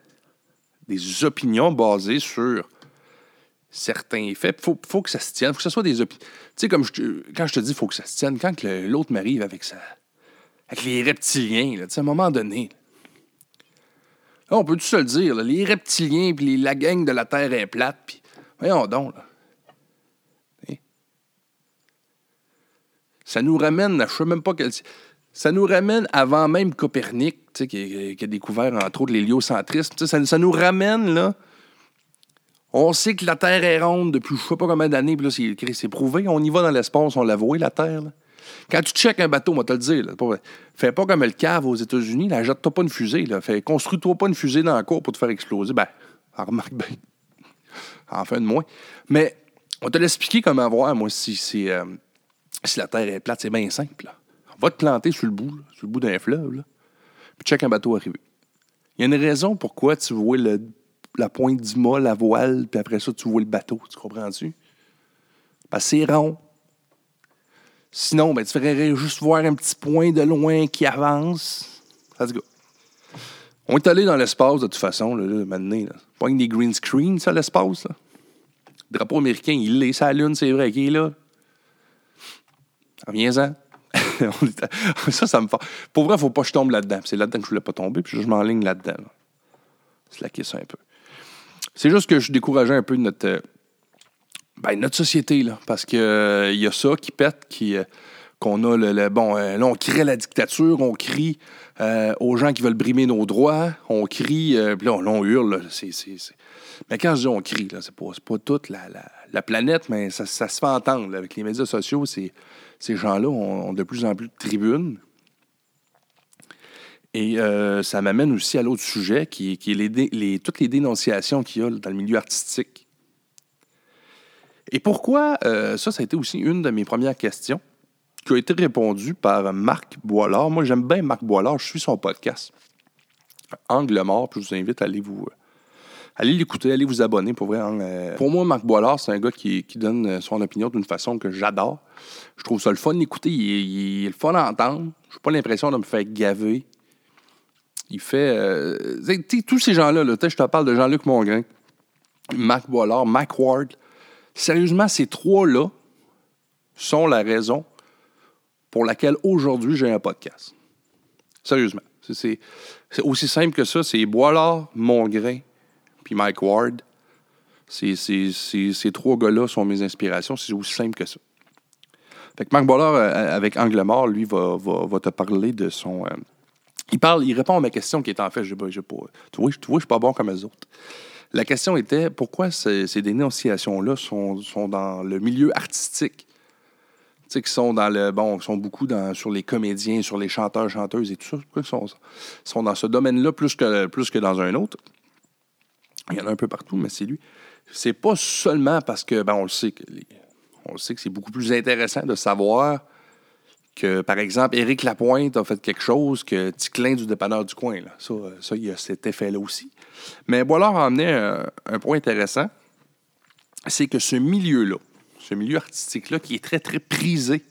des opinions basées sur certains faits. Il faut, que ça se tienne. Faut que ce soit des opinions. Tu sais, comme quand je te dis faut que ça se tienne, quand l'autre m'arrive avec ça, avec les reptiliens, là, à un moment donné, on peut tout se le dire, les reptiliens puis la gang de la Terre est plate, puis voyons donc, là. Ça nous ramène, je ne sais même pas quel. Ça nous ramène avant même Copernic, qui, qui, a découvert entre autres l'héliocentrisme. Ça, ça nous ramène là. On sait que la Terre est ronde depuis je sais pas combien d'années, puis là, c'est prouvé. On y va dans l'espace, on l'a voué, la Terre. Quand tu checkes un bateau, on va te le dire, là, fais pas comme le cave aux États-Unis, jette-toi pas une fusée. Là, fais, construis-toi pas une fusée dans le cours pour te faire exploser. Ben, remarque bien. Enfin de moins. Mais on te l'expliquer comment voir, moi, euh, si la Terre est plate, c'est bien simple. Là va te planter sur le bout, sur le bout d'un fleuve, là, puis check un bateau arriver. Il y a une raison pourquoi tu vois la pointe du mât, la voile, puis après ça, tu vois le bateau. Tu comprends-tu? Parce que c'est rond. Sinon, ben, tu ferais juste voir un petit point de loin qui avance. Let's go. On est allé dans l'espace de toute façon, là, là maintenant. Là. Pas des green screens, ça, l'espace. Le drapeau américain, il est sa lune, c'est vrai, qu'il est là. Reviens-en. *laughs* ça, ça me fait. Pour vrai, faut pas que je tombe là-dedans. C'est là-dedans que je ne voulais pas tomber, puis je m'enligne là-dedans. C'est la question un peu. C'est juste que je décourageais un peu notre. Euh, Ben, notre société, là, parce qu'il il y a ça qui pète, qui, euh, qu'on a le, le- bon, euh, là, on crée la dictature, on crie euh, aux gens qui veulent brimer nos droits, on crie, euh, puis là, on, hurle, là, c'est, Mais quand je dis on crie, là, c'est pas, toute la, la- la planète, mais ça, ça se fait entendre. avec les médias sociaux, ces gens-là ont de plus en plus de tribunes. Et euh, ça m'amène aussi à l'autre sujet, qui, est- toutes les dénonciations qu'il y a dans le milieu artistique. Et pourquoi, euh, ça, ça a été aussi une de mes premières questions, qui a été répondue par Marc Boilard. Moi, j'aime bien Marc Boilard, je suis son podcast. Angle mort, je vous invite à aller vous... Allez l'écouter, allez vous abonner, pour vrai. hein. Euh, Pour moi, Marc Boilard, c'est un gars qui, donne son opinion d'une façon que j'adore. Je trouve ça le fun d'écouter, il est le fun d'entendre. Je n'ai pas l'impression de me faire gaver. Il fait... euh, tous ces gens-là, je te parle de Jean-Luc Mongrain, Marc Boilard, Mac Ward. Sérieusement, ces trois-là sont la raison pour laquelle aujourd'hui j'ai un podcast. Sérieusement. C'est- aussi simple que ça. C'est Boilard, Mongrain, puis Mike Ward. C'est- ces trois gars-là sont mes inspirations. C'est aussi simple que ça. Fait que Marc Boilard, euh, avec Angle Mort, lui, va, va- va te parler de son. euh, il parle, il répond à ma question qui est en fait, pas, j'ai pas, tu vois, je- tu je suis pas bon comme les autres. La question était pourquoi ces, ces dénonciations-là sont, sont dans le milieu artistique? Tu sais, qui sont dans le. Bon, sont beaucoup dans, sur les comédiens, sur les chanteurs, chanteuses et tout ça. Pourquoi ils sont, dans ce domaine-là plus que, plus que dans un autre? Il y en a un peu partout, mais c'est lui. C'est pas seulement parce que, ben, on le sait on le sait que c'est beaucoup plus intéressant de savoir que, par exemple, Éric Lapointe a fait quelque chose que Ticlin du dépanneur du coin. Là. Ça, ça, il y a cet effet-là aussi. Mais Boilard a amené un, un point intéressant, c'est que ce milieu-là, ce milieu artistique-là, qui est très, très prisé,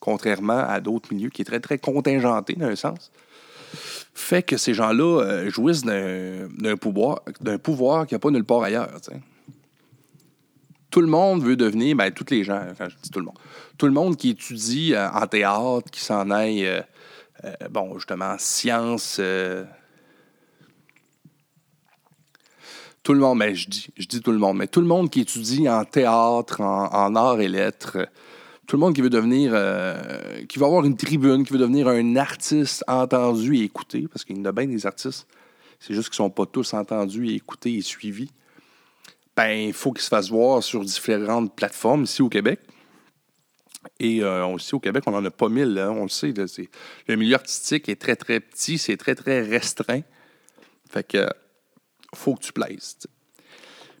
contrairement à d'autres milieux, qui est très, très contingenté d'un sens, fait que ces gens-là euh, jouissent d'un pouvoir, pouvoir qu'il n'y a pas nulle part ailleurs. Tout le monde veut devenir, ben, tous les gens, quand je dis tout le monde, tout le monde qui étudie euh, en théâtre, qui s'en aille, euh, euh, bon, justement, en sciences, tout le monde, mais je dis, je dis tout le monde, mais tout le monde qui étudie en théâtre, en, arts et lettres, tout le monde qui veut devenir, qui veut avoir une tribune, qui veut devenir un artiste entendu et écouté, parce qu'il y en a bien des artistes, c'est juste qu'ils ne sont pas tous entendus et écoutés et suivis. Ben, il faut qu'ils se fassent voir sur différentes plateformes ici au Québec. Et euh, aussi au Québec, on n'en a pas mille, là, on le sait. le milieu artistique est très, très petit, c'est très, très restreint. Fait que faut que tu plaises.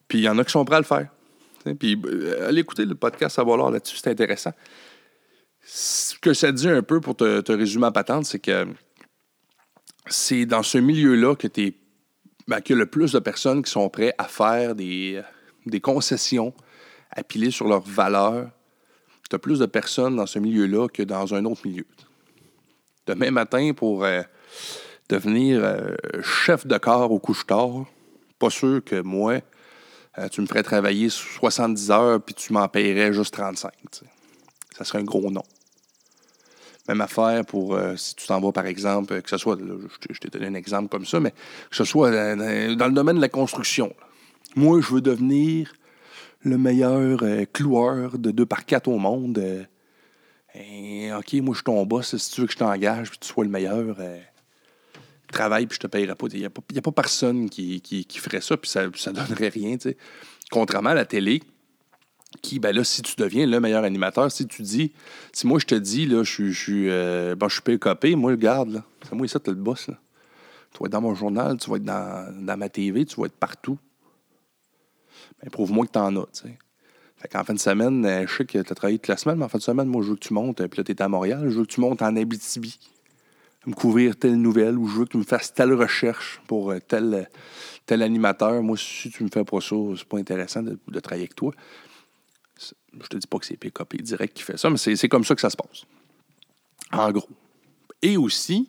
Puis il y en a qui sont prêts à le faire. Puis euh, allez écouter le podcast à Savoir là-dessus, c'est intéressant. Ce que ça dit un peu pour te, te résumer à patente, c'est que c'est dans ce milieu-là que tu ben, y a le plus de personnes qui sont prêtes à faire des, des concessions, à piler sur leurs valeurs. Tu as plus de personnes dans ce milieu-là que dans un autre milieu. Demain matin, pour euh, devenir euh, chef de corps au couche-tard, pas sûr que moi, euh, tu me ferais travailler 70 heures puis tu m'en paierais juste 35. tu sais. Ça serait un gros nom. Même affaire pour euh, si tu t'en vas, par exemple, euh, que ce soit, je t'ai- donné un exemple comme ça, mais que ce soit euh, dans, le domaine de la construction. Moi, je veux devenir le meilleur cloueur de 2 par 4 au monde. OK, moi, je suis ton boss. Si tu veux que je t'engage puis que tu sois le meilleur, travaille puis je te paierai pas. Il n'y a, a pas personne qui, qui, qui ferait ça puis ça ne donnerait rien. tu sais. Contrairement à la télé, qui, ben là, si tu deviens le meilleur animateur, si tu dis, si moi je te dis, là, je suis, je suis, euh, je suis PKP, moi, regarde, là, c'est moi, ça, t'es le boss, là. Tu vas être dans mon journal, tu vas être dans, dans ma TV, tu vas être partout. Ben, prouve-moi que t'en as, tu sais. Fait qu'en fin de semaine, euh, je sais que tu as travaillé toute la semaine, mais en fin de semaine, moi, je veux que tu montes, euh, puis là, tu es à Montréal, je veux que tu montes en Abitibi, me couvrir telle nouvelle, ou je veux que tu me fasses telle recherche pour euh, tel, tel animateur. Moi, si tu me fais pas ça, c'est pas intéressant de, de travailler avec toi. Je te dis pas que c'est PKP direct qui fait ça, mais c'est comme ça que ça se passe. En gros. Et aussi,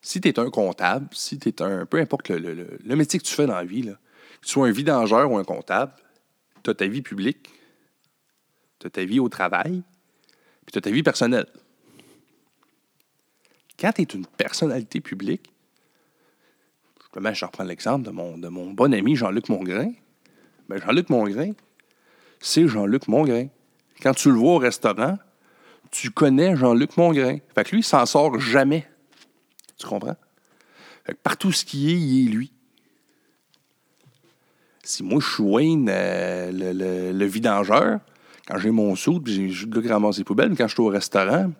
si tu es un comptable, si tu es un. peu importe le, métier que tu fais dans la vie, que tu sois un vidangeur ou un comptable, tu as ta vie publique, tu as ta vie au travail, puis tu as ta vie personnelle. Quand tu es une personnalité publique, je reprends l'exemple de mon, de mon bon ami Jean-Luc Mongrain. Ben, Jean-Luc Mongrain, c'est Jean-Luc Mongrain. Quand tu le vois au restaurant, tu connais Jean-Luc Mongrain. Fait que lui, il s'en sort jamais. Tu comprends? Fait que partout ce qui est, il est lui. Si moi, je suis Wayne, euh, le, vidangeur, quand j'ai mon saut, puis j'ai le gars qui ramasse les poubelles, mais quand je suis au restaurant,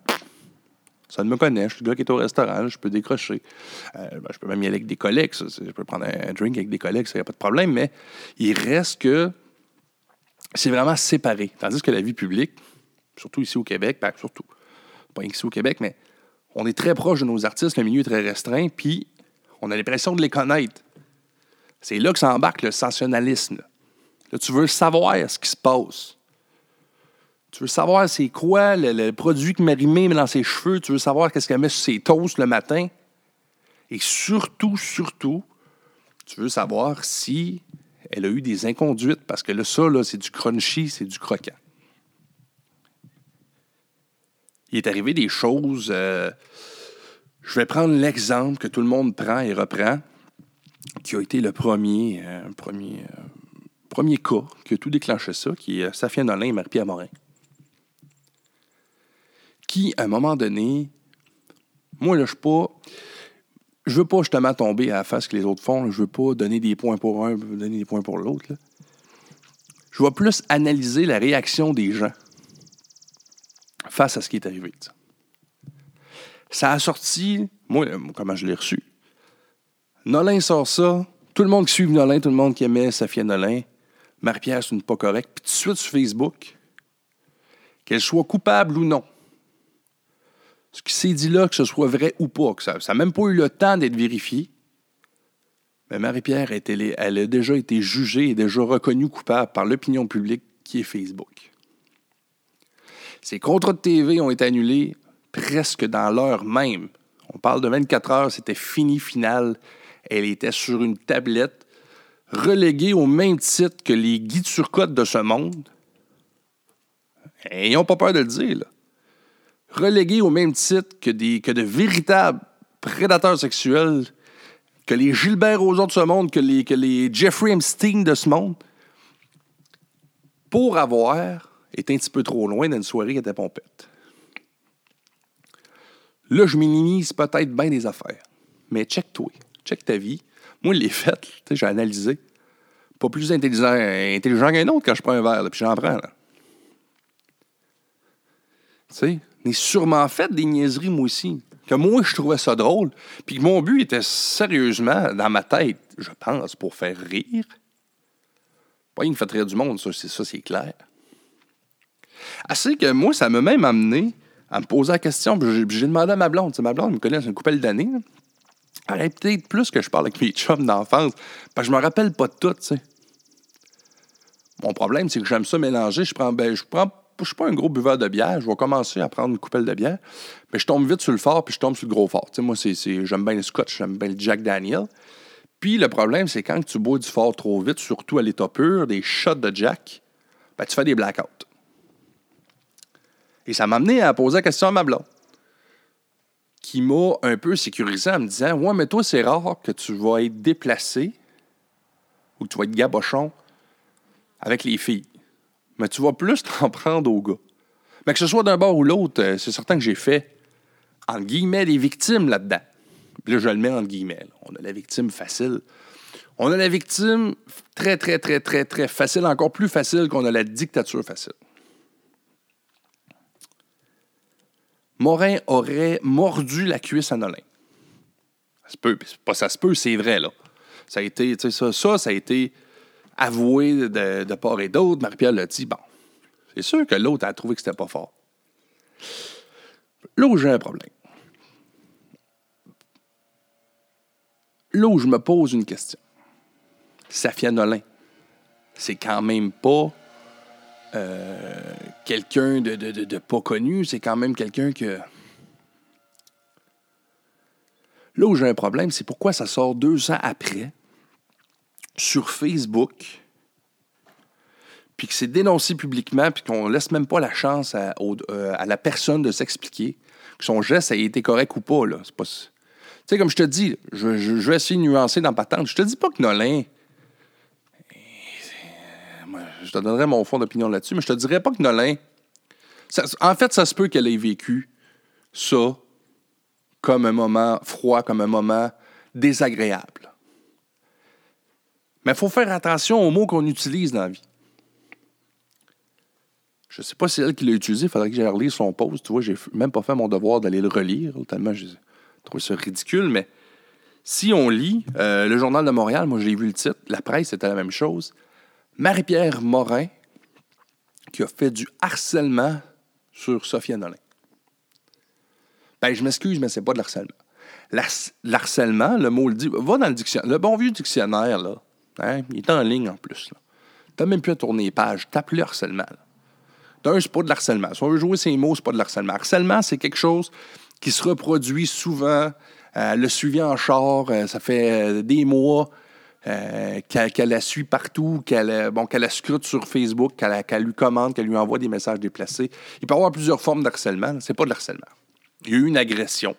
ça ne me connaît. Je suis le gars qui est au restaurant, je peux décrocher. Euh, ben, je peux même y aller avec des collègues. Je peux prendre un drink avec des collègues, ça n'y a pas de problème, mais il reste que c'est vraiment séparé. Tandis que la vie publique, surtout ici au Québec, ben, surtout, pas ici au Québec, mais on est très proche de nos artistes, le milieu est très restreint, puis on a l'impression de les connaître. C'est là que s'embarque le sensationnalisme. Là, tu veux savoir ce qui se passe. Tu veux savoir c'est quoi le, produit que Marie-Mé met dans ses cheveux. Tu veux savoir qu'est-ce qu'elle met sur ses toasts le matin. Et surtout, surtout, tu veux savoir si elle a eu des inconduites. Parce que là, ça, c'est du crunchy, c'est du croquant. Il est arrivé des choses. Euh, je vais prendre l'exemple que tout le monde prend et reprend, qui a été le premier, euh, premier, euh, premier cas qui a tout déclenché ça, qui est Safia Nolin et Marie-Pierre Morin qui, à un moment donné, moi, là, je suis pas. Je veux pas justement tomber à la face que les autres font. Je veux pas donner des points pour un, donner des points pour l'autre. Je vais plus analyser la réaction des gens face à ce qui est arrivé. Ça a sorti, moi, comment je l'ai reçu. Nolin sort ça. Tout le monde qui suit Nolin, tout le monde qui aimait Safia Nolin, Marie-Pierre, c'est une pas correcte. Puis tout de suite sur Facebook, qu'elle soit coupable ou non, ce qui s'est dit là, que ce soit vrai ou pas, que ça n'a même pas eu le temps d'être vérifié. Mais Marie-Pierre, elle a déjà été jugée et déjà reconnue coupable par l'opinion publique qui est Facebook. Ses contrats de TV ont été annulés presque dans l'heure même. On parle de 24 heures, c'était fini, final. Elle était sur une tablette, reléguée au même titre que les guides Turcotte de ce monde. Et ils n'ont pas peur de le dire, là relégués au même titre que, des, que de véritables prédateurs sexuels, que les Gilbert Rozon de ce monde, que les, Jeffrey Epstein de ce monde, pour avoir été un petit peu trop loin d'une soirée qui était pompette. Là, je minimise peut-être bien des affaires. Mais check-toi. Check ta vie. Moi, les fêtes, j'ai analysé. Pas plus intelligent, intelligent qu'un autre quand je prends un verre, puis j'en prends. Tu sais, sûrement fait des niaiseries, moi aussi. Que moi, je trouvais ça drôle. Puis que mon but était sérieusement, dans ma tête, je pense, pour faire rire. Pas une rire du monde, ça, c'est, ça, clair. Assez que moi, ça m'a même amené à me poser la question. J'ai, demandé à ma blonde. ma blonde me connaît une couple d'années. Arrête peut-être plus que je parle avec mes chums d'enfance. Parce que je me rappelle pas de tout, tu sais. Mon problème, c'est que j'aime ça mélanger. Je prends, ben, je prends je suis pas un gros buveur de bière. Je vais commencer à prendre une coupelle de bière. Mais je tombe vite sur le fort, puis je tombe sur le gros fort. moi, j'aime bien le scotch, j'aime bien le Jack Daniel. Puis le problème, c'est quand tu bois du fort trop vite, surtout à l'état pur, des shots de Jack, ben, tu fais des blackouts. Et ça m'a amené à poser la question à ma blonde, qui m'a un peu sécurisé en me disant Ouais, mais toi, c'est rare que tu vas être déplacé ou que tu vas être gabochon avec les filles mais tu vas plus *laughs* t'en prendre au gars. Mais que ce soit d'un bord ou l'autre, euh, c'est certain que j'ai fait, entre guillemets, des victimes là-dedans. là, je le mets entre guillemets. On a la victime facile. On a la victime très, très, très, très, très facile, encore plus facile qu'on a la dictature facile. Morin aurait mordu la cuisse à Nolin. Ça se peut, pas ça se peut, c'est vrai, là. Ça a été, ça, ça, ça a été avoué de, part et d'autre. Marie-Pierre l'a dit, bon, c'est sûr que l'autre a trouvé que c'était pas fort. Là où j'ai un problème. Là où je me pose une question. Safia Nolin, c'est quand même pas euh, quelqu'un de, de, pas connu, c'est quand même quelqu'un que. Là où j'ai un problème, c'est pourquoi ça sort deux ans après sur Facebook, puis que c'est dénoncé publiquement, puis qu'on laisse même pas la chance à, euh, la personne de s'expliquer que son geste a été correct ou pas. Là. pas... Tu sais, comme je te dis, je, vais essayer de nuancer dans patente. Je te dis pas que Nolin. je te donnerai mon fond d'opinion là-dessus, mais je te dirais pas que Nolin. en fait, ça se peut qu'elle ait vécu ça comme un moment froid, comme un moment désagréable. Mais il faut faire attention aux mots qu'on utilise dans la vie. Je ne sais pas si c'est elle qui l'a utilisé, il faudrait que j'aille relire son post. Tu vois, j'ai même pas fait mon devoir d'aller le relire, tellement j'ai trouvé ça ridicule, mais si on lit euh, le Journal de Montréal, moi j'ai vu le titre, la presse c'était la même chose. Marie-Pierre Morin qui a fait du harcèlement sur Sophia Nolin. Ben, je m'excuse, mais c'est pas de l'harcèlement. L'harcèlement, le mot le dit, va dans le dictionnaire. Le bon vieux dictionnaire, là, hein, il est en ligne en plus. Tu n'as même plus à tourner les pages. Tape le harcèlement. D'un, c'est pas de l'harcèlement. Si on veut jouer ces mots, c'est pas de l'harcèlement. Harcèlement, c'est quelque chose qui se reproduit souvent euh, le suivi en char, euh, ça fait euh, des mois qu'elle la suit partout, qu'elle bon, la scrute sur Facebook, qu'elle lui commande, qu'elle lui envoie des messages déplacés. Il peut y avoir plusieurs formes d'harcèlement. C'est pas de l'harcèlement. Il y a eu une agression.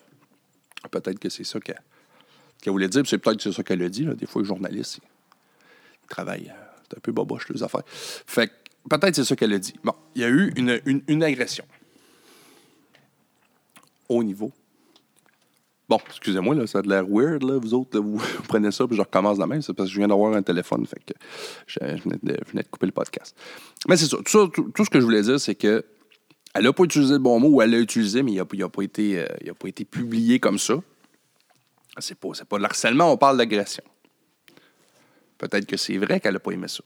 Peut-être que c'est ça qu'elle voulait dire, c'est peut-être c'est ça qu'elle a dit. Des fois, les journalistes, ils travaillent. C'est un peu boboche, les affaires. Fait peut-être c'est ça qu'elle a dit. Bon, il y a eu une, une agression. Au niveau Bon, excusez-moi, là, ça a l'air weird, là, vous autres, *laughs* vous, prenez ça, puis je recommence la même, c'est parce que je viens d'avoir un téléphone, fait que je, venais, de, couper le podcast. Mais c'est ça, tout, ce que je voulais dire, c'est que elle n'a pas utilisé le bon mot, ou elle l'a utilisé, mais il n'a a pas, été, euh, pas été publié comme ça. C'est pas, pas de l'harcèlement, on parle d'agression. Peut-être que c'est vrai qu'elle n'a pas aimé ça.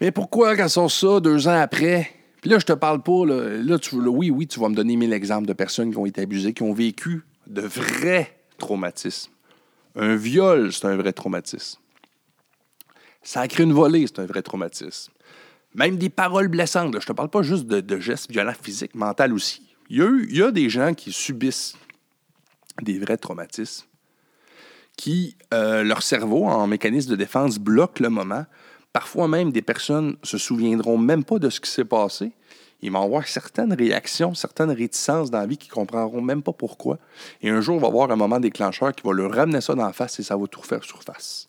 Mais pourquoi, quand sort ça deux ans après, puis là, je te parle pas, là, là, tu, oui, oui, tu vas me donner mille exemples de personnes qui ont été abusées, qui ont vécu de vrais traumatismes. Un viol, c'est un vrai traumatisme. Ça a créé une volée, c'est un vrai traumatisme. Même des paroles blessantes. je ne te parle pas juste de, gestes violents physiques, mentaux aussi. Il y a des gens qui subissent des vrais traumatismes, qui, euh, leur cerveau, en mécanisme de défense, bloque le moment. Parfois même, des personnes se souviendront même pas de ce qui s'est passé ils vont avoir certaines réactions, certaines réticences dans la vie qu'ils ne comprendront même pas pourquoi. Et un jour, il va avoir un moment déclencheur qui va leur ramener ça dans la face et ça va tout refaire surface.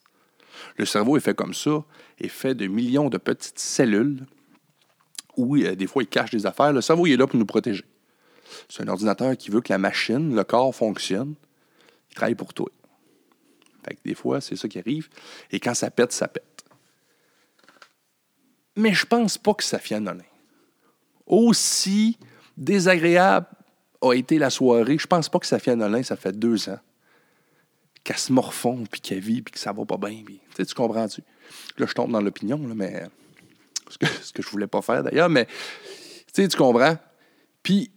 Le cerveau est fait comme ça, est fait de millions de petites cellules où euh, des fois il cache des affaires. Le cerveau il est là pour nous protéger. C'est un ordinateur qui veut que la machine, le corps fonctionne. Il travaille pour toi. Des fois, c'est ça qui arrive. Et quand ça pète, ça pète. Mais je pense pas que ça honnête aussi désagréable a été la soirée, je pense pas que Safia Nolin, ça fait deux ans, qu'elle se morfond, puis qu'elle vit, puis que ça va pas bien. tu, sais, tu comprends-tu? Là, je tombe dans l'opinion, mais ce que, ce que je voulais pas faire d'ailleurs, mais tu comprends? Puis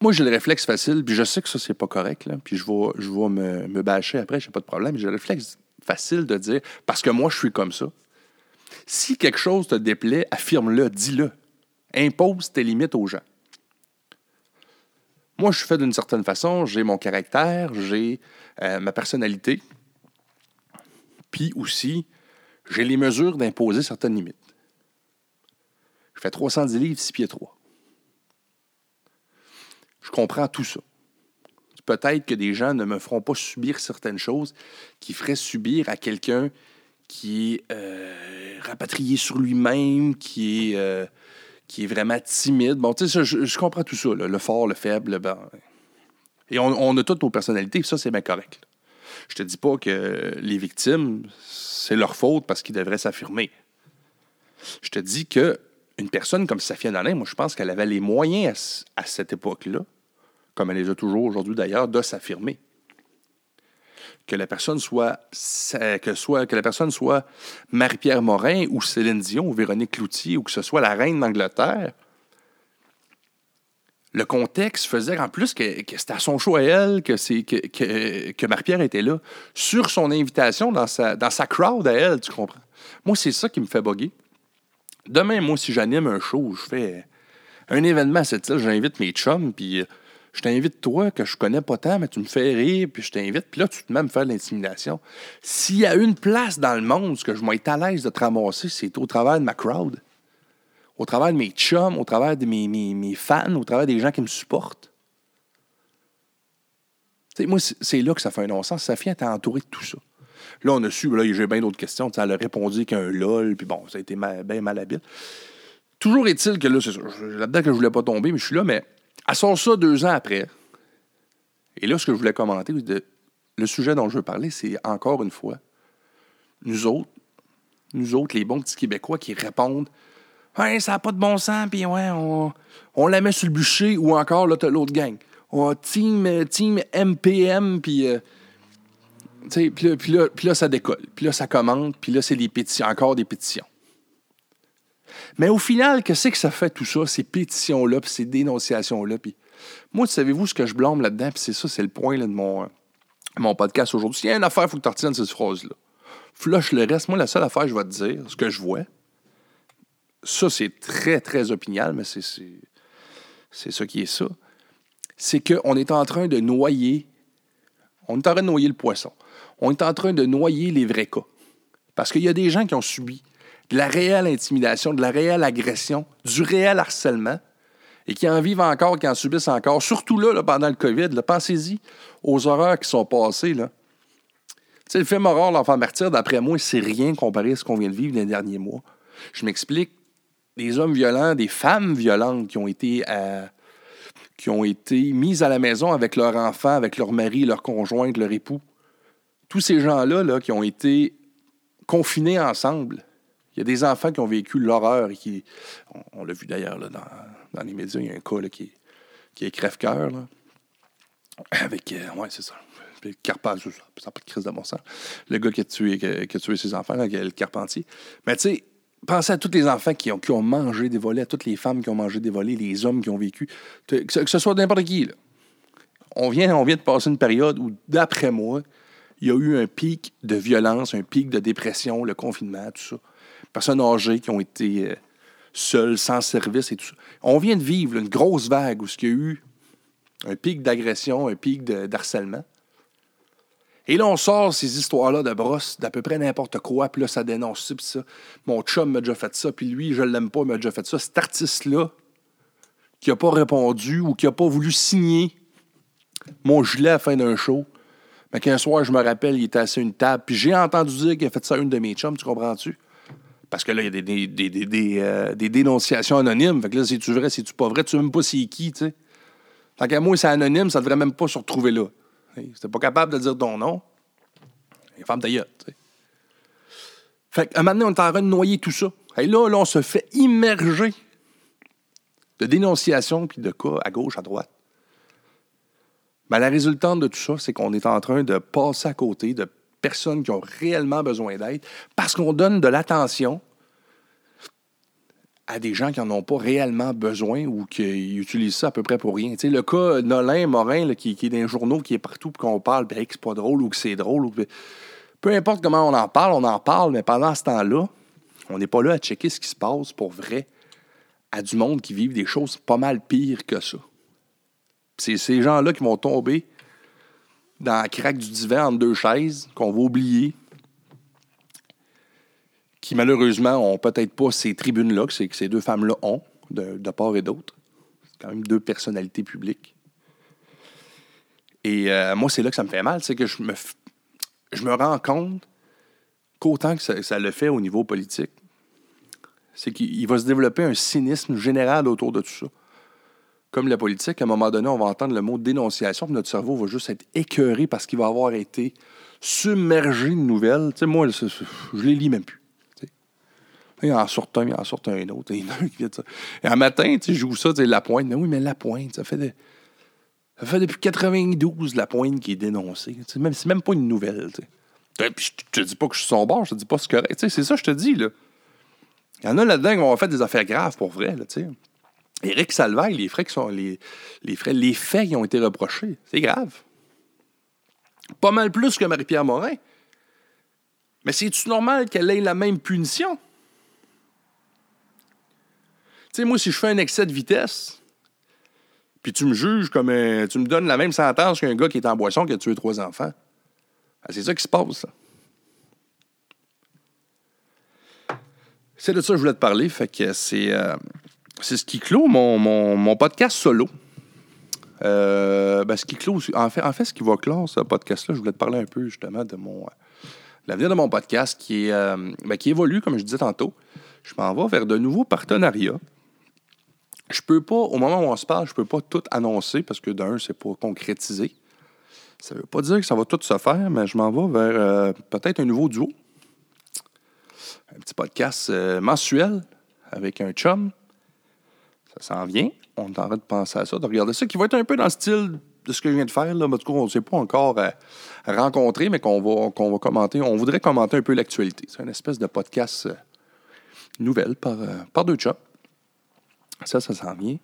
moi, j'ai le réflexe facile, puis je sais que ça, c'est pas correct, là, puis je vais, je me, me bâcher après, j'ai pas de problème. J'ai le réflexe facile de dire, parce que moi, je suis comme ça. Si quelque chose te déplaît, affirme-le, dis-le impose tes limites aux gens. Moi, je suis fait d'une certaine façon, j'ai mon caractère, j'ai euh, ma personnalité, puis aussi, j'ai les mesures d'imposer certaines limites. Je fais 310 livres, 6 pieds 3. Je comprends tout ça. Peut-être que des gens ne me feront pas subir certaines choses qui feraient subir à quelqu'un qui est euh, rapatrié sur lui-même, qui est euh, qui est vraiment timide. Bon, tu sais, je, comprends tout ça, le fort, le faible. Ben, et on, a toutes nos personnalités, ça, c'est bien correct. Je te dis pas que les victimes, c'est leur faute parce qu'ils devraient s'affirmer. Je te dis que une personne comme Safia Nolin, moi, je pense qu'elle avait les moyens à cette époque-là, comme elle les a toujours aujourd'hui d'ailleurs, de s'affirmer que la personne soit que soit que la personne soit Marie-Pierre Morin ou Céline Dion ou Véronique Cloutier ou que ce soit la reine d'Angleterre, le contexte faisait en plus que, c'était à son choix à elle, que, que, que, Marie-Pierre était là, sur son invitation, dans sa, dans sa crowd à elle, tu comprends? Moi, c'est ça qui me fait bugger. Demain, moi, si j'anime un show, je fais un événement à cette île, j'invite mes chums, puis je t'invite toi, que je connais pas tant, mais tu me fais rire, puis je t'invite, puis là, tu te mets à me faire l'intimidation. S'il y a une place dans le monde où je vais à l'aise de te c'est au travers de ma crowd, au travers de mes chums, au travers de mes, mes, fans, au travers des gens qui me supportent. sais, moi, c'est là que ça fait un non-sens. Safia était entourée de tout ça. Là, on a su, là, j'ai bien d'autres questions. Elle a répondu qu'un LOL, puis bon, ça a été bien mal habile. Toujours est-il que là, c'est. Là-dedans que je voulais pas tomber, mais je suis là, mais elle sort ça deux ans après. Et là, ce que je voulais commenter, le sujet dont je veux parler, c'est encore une fois, nous autres, nous autres, les bons petits Québécois qui répondent Ouais, ça n'a pas de bon sens, puis ouais, on, on, la met sur le bûcher, ou encore, là, l'autre gang. Oh, team, team MPM, puis. Euh, puis là, là, là, ça décolle. Puis là, ça commente. Puis là, c'est encore des pétitions. Mais au final, qu'est-ce que ça fait tout ça, ces pétitions-là, ces dénonciations-là? Puis moi, savez-vous ce que je blâme là-dedans? Puis c'est ça, c'est le point de mon, mon podcast aujourd'hui. S'il y a une affaire, il faut que tu retiennes cette phrase-là. Flush le reste. Moi, la seule affaire, je vais te dire, ce que je vois, ça, c'est très, très opinial, mais c'est, c'est, ça qui est ça. C'est qu'on est en train de noyer, on est en train de noyer le poisson. On est en train de noyer les vrais cas. Parce qu'il y a des gens qui ont subi de la réelle intimidation, de la réelle agression, du réel harcèlement, et qui en vivent encore, qui en subissent encore, surtout là, pendant le COVID. Pensez-y aux horreurs qui sont passées. Là. sais, le film horreur, l'enfant martyr, d'après moi, c'est rien comparé à ce qu'on vient de vivre les derniers mois. Je m'explique. Des hommes violents, des femmes violentes qui ont été euh, qui ont été mises à la maison avec leur enfant, avec leur mari, leur conjointe, leur époux. Tous ces gens-là là, qui ont été confinés ensemble. Il y a des enfants qui ont vécu l'horreur et qui. On, l'a vu d'ailleurs dans, dans, les médias, il y a un cas qui, qui est crève-cœur. Avec. Euh, ouais, c'est ça. Le Carpentier, ça n'a pas de crise de bon sens. Le gars qui a tué, qui a, tué ses enfants, là, le Carpentier. Mais tu sais, pensez à tous les enfants qui ont, qui ont mangé des volets, à toutes les femmes qui ont mangé des volets, les hommes qui ont vécu, que ce, soit n'importe qui. Là. On, vient, on vient de passer une période où, d'après moi, il y a eu un pic de violence, un pic de dépression, le confinement, tout ça. Personnes âgées qui ont été euh, seules, sans service et tout ça. On vient de vivre une grosse vague où il y a eu un pic d'agression, un pic d'harcèlement. Et là, on sort ces histoires-là de brosse d'à peu près n'importe quoi, puis là, ça dénonce ça, puis ça. Mon chum m'a déjà fait ça, puis lui, je l'aime pas, il m'a déjà fait ça. Cet artiste-là, qui n'a pas répondu ou qui n'a pas voulu signer mon gilet à la fin d'un show, mais qu'un soir, je me rappelle, il était assis à une table, puis j'ai entendu dire qu'il a fait ça à une de mes chums, tu comprends-tu? Parce que là, il y a des, des, euh, dénonciations anonymes. Fait que là, c'est-tu vrai, c'est-tu pas vrai, tu sais même pas c'est qui, tu sais. Tant qu'à moi, c'est anonyme, ça devrait même pas se retrouver là. C'était pas capable de dire ton nom. Il femme d'ailleurs, tu sais. Fait qu'à un moment donné, on est en train de noyer tout ça. Et là, là, on se fait immerger de dénonciations puis de cas à gauche, à droite. Mais la résultante de tout ça, c'est qu'on est en train de passer à côté de personnes qui ont réellement besoin d'aide parce qu'on donne de l'attention à des gens qui n'en ont pas réellement besoin ou qui utilisent ça à peu près pour rien. Le cas Nolin Morin, qui, est dans les journaux, qui est partout, puis qu'on parle, puis que c'est pas drôle ou que c'est drôle. Peu importe comment on en parle, on en parle, mais pendant ce temps-là, on n'est pas là à checker ce qui se passe pour vrai à du monde qui vivent des choses pas mal pires que ça. C'est ces gens-là qui vont tomber dans la craque du divan entre deux chaises, qu'on va oublier, qui malheureusement ont peut-être pas ces tribunes-là que, ces deux femmes-là ont, de, part et d'autre. C'est quand même deux personnalités publiques. Et euh, moi, c'est là que ça me fait mal, c'est que je me, je me rends compte qu'autant que ça, le fait au niveau politique, c'est qu'il va se développer un cynisme général autour de tout ça comme la politique, à un moment donné, on va entendre le mot dénonciation, puis notre cerveau va juste être écœuré parce qu'il va avoir été submergé de nouvelles. Tu sais, moi, je les lis même plus. Il en sort un, il en sort un autre. Et un matin, tu sais, je joue ça, tu sais, la pointe. Mais oui, mais la pointe, ça fait, de, ça fait depuis 92 la pointe qui est dénoncée. c'est même, même pas une nouvelle. Puis je te dis pas que je suis son bord, je te dis pas ce que c'est ça que je te dis. là. Il y en a là-dedans qui vont faire des affaires graves pour vrai. Là, sais. Éric Salvaille, les, frais qui sont, les, les, frais, les faits qui ont été reprochés, c'est grave. Pas mal plus que Marie-Pierre Morin. Mais c'est-tu normal qu'elle ait la même punition? Tu sais, moi, si je fais un excès de vitesse, puis tu me juges comme un, tu me donnes la même sentence qu'un gars qui est en boisson qui a tué trois enfants. Ben, c'est ça qui se passe. C'est de ça que je voulais te parler. Fait que c'est. Euh, c'est ce qui clôt mon, podcast solo. Euh, ben, ce qui clôt, en fait, en fait, ce qui va clore ce podcast-là, je voulais te parler un peu justement de mon, l'avenir de mon podcast qui, est, euh, ben, qui évolue, comme je disais tantôt. Je m'en vais vers de nouveaux partenariats. Je peux pas, au moment où on se parle, je peux pas tout annoncer parce que d'un, c'est pas concrétisé. Ça veut pas dire que ça va tout se faire, mais je m'en vais vers euh, peut-être un nouveau duo. Un petit podcast euh, mensuel avec un chum. Ça s'en vient. On est en train de penser à ça, de regarder ça, qui va être un peu dans le style de ce que je viens de faire. Là. En tout cas, on ne s'est pas encore euh, rencontré, mais qu'on va, va commenter. On voudrait commenter un peu l'actualité. C'est une espèce de podcast nouvelle par, par deux chums. Ça, ça s'en vient.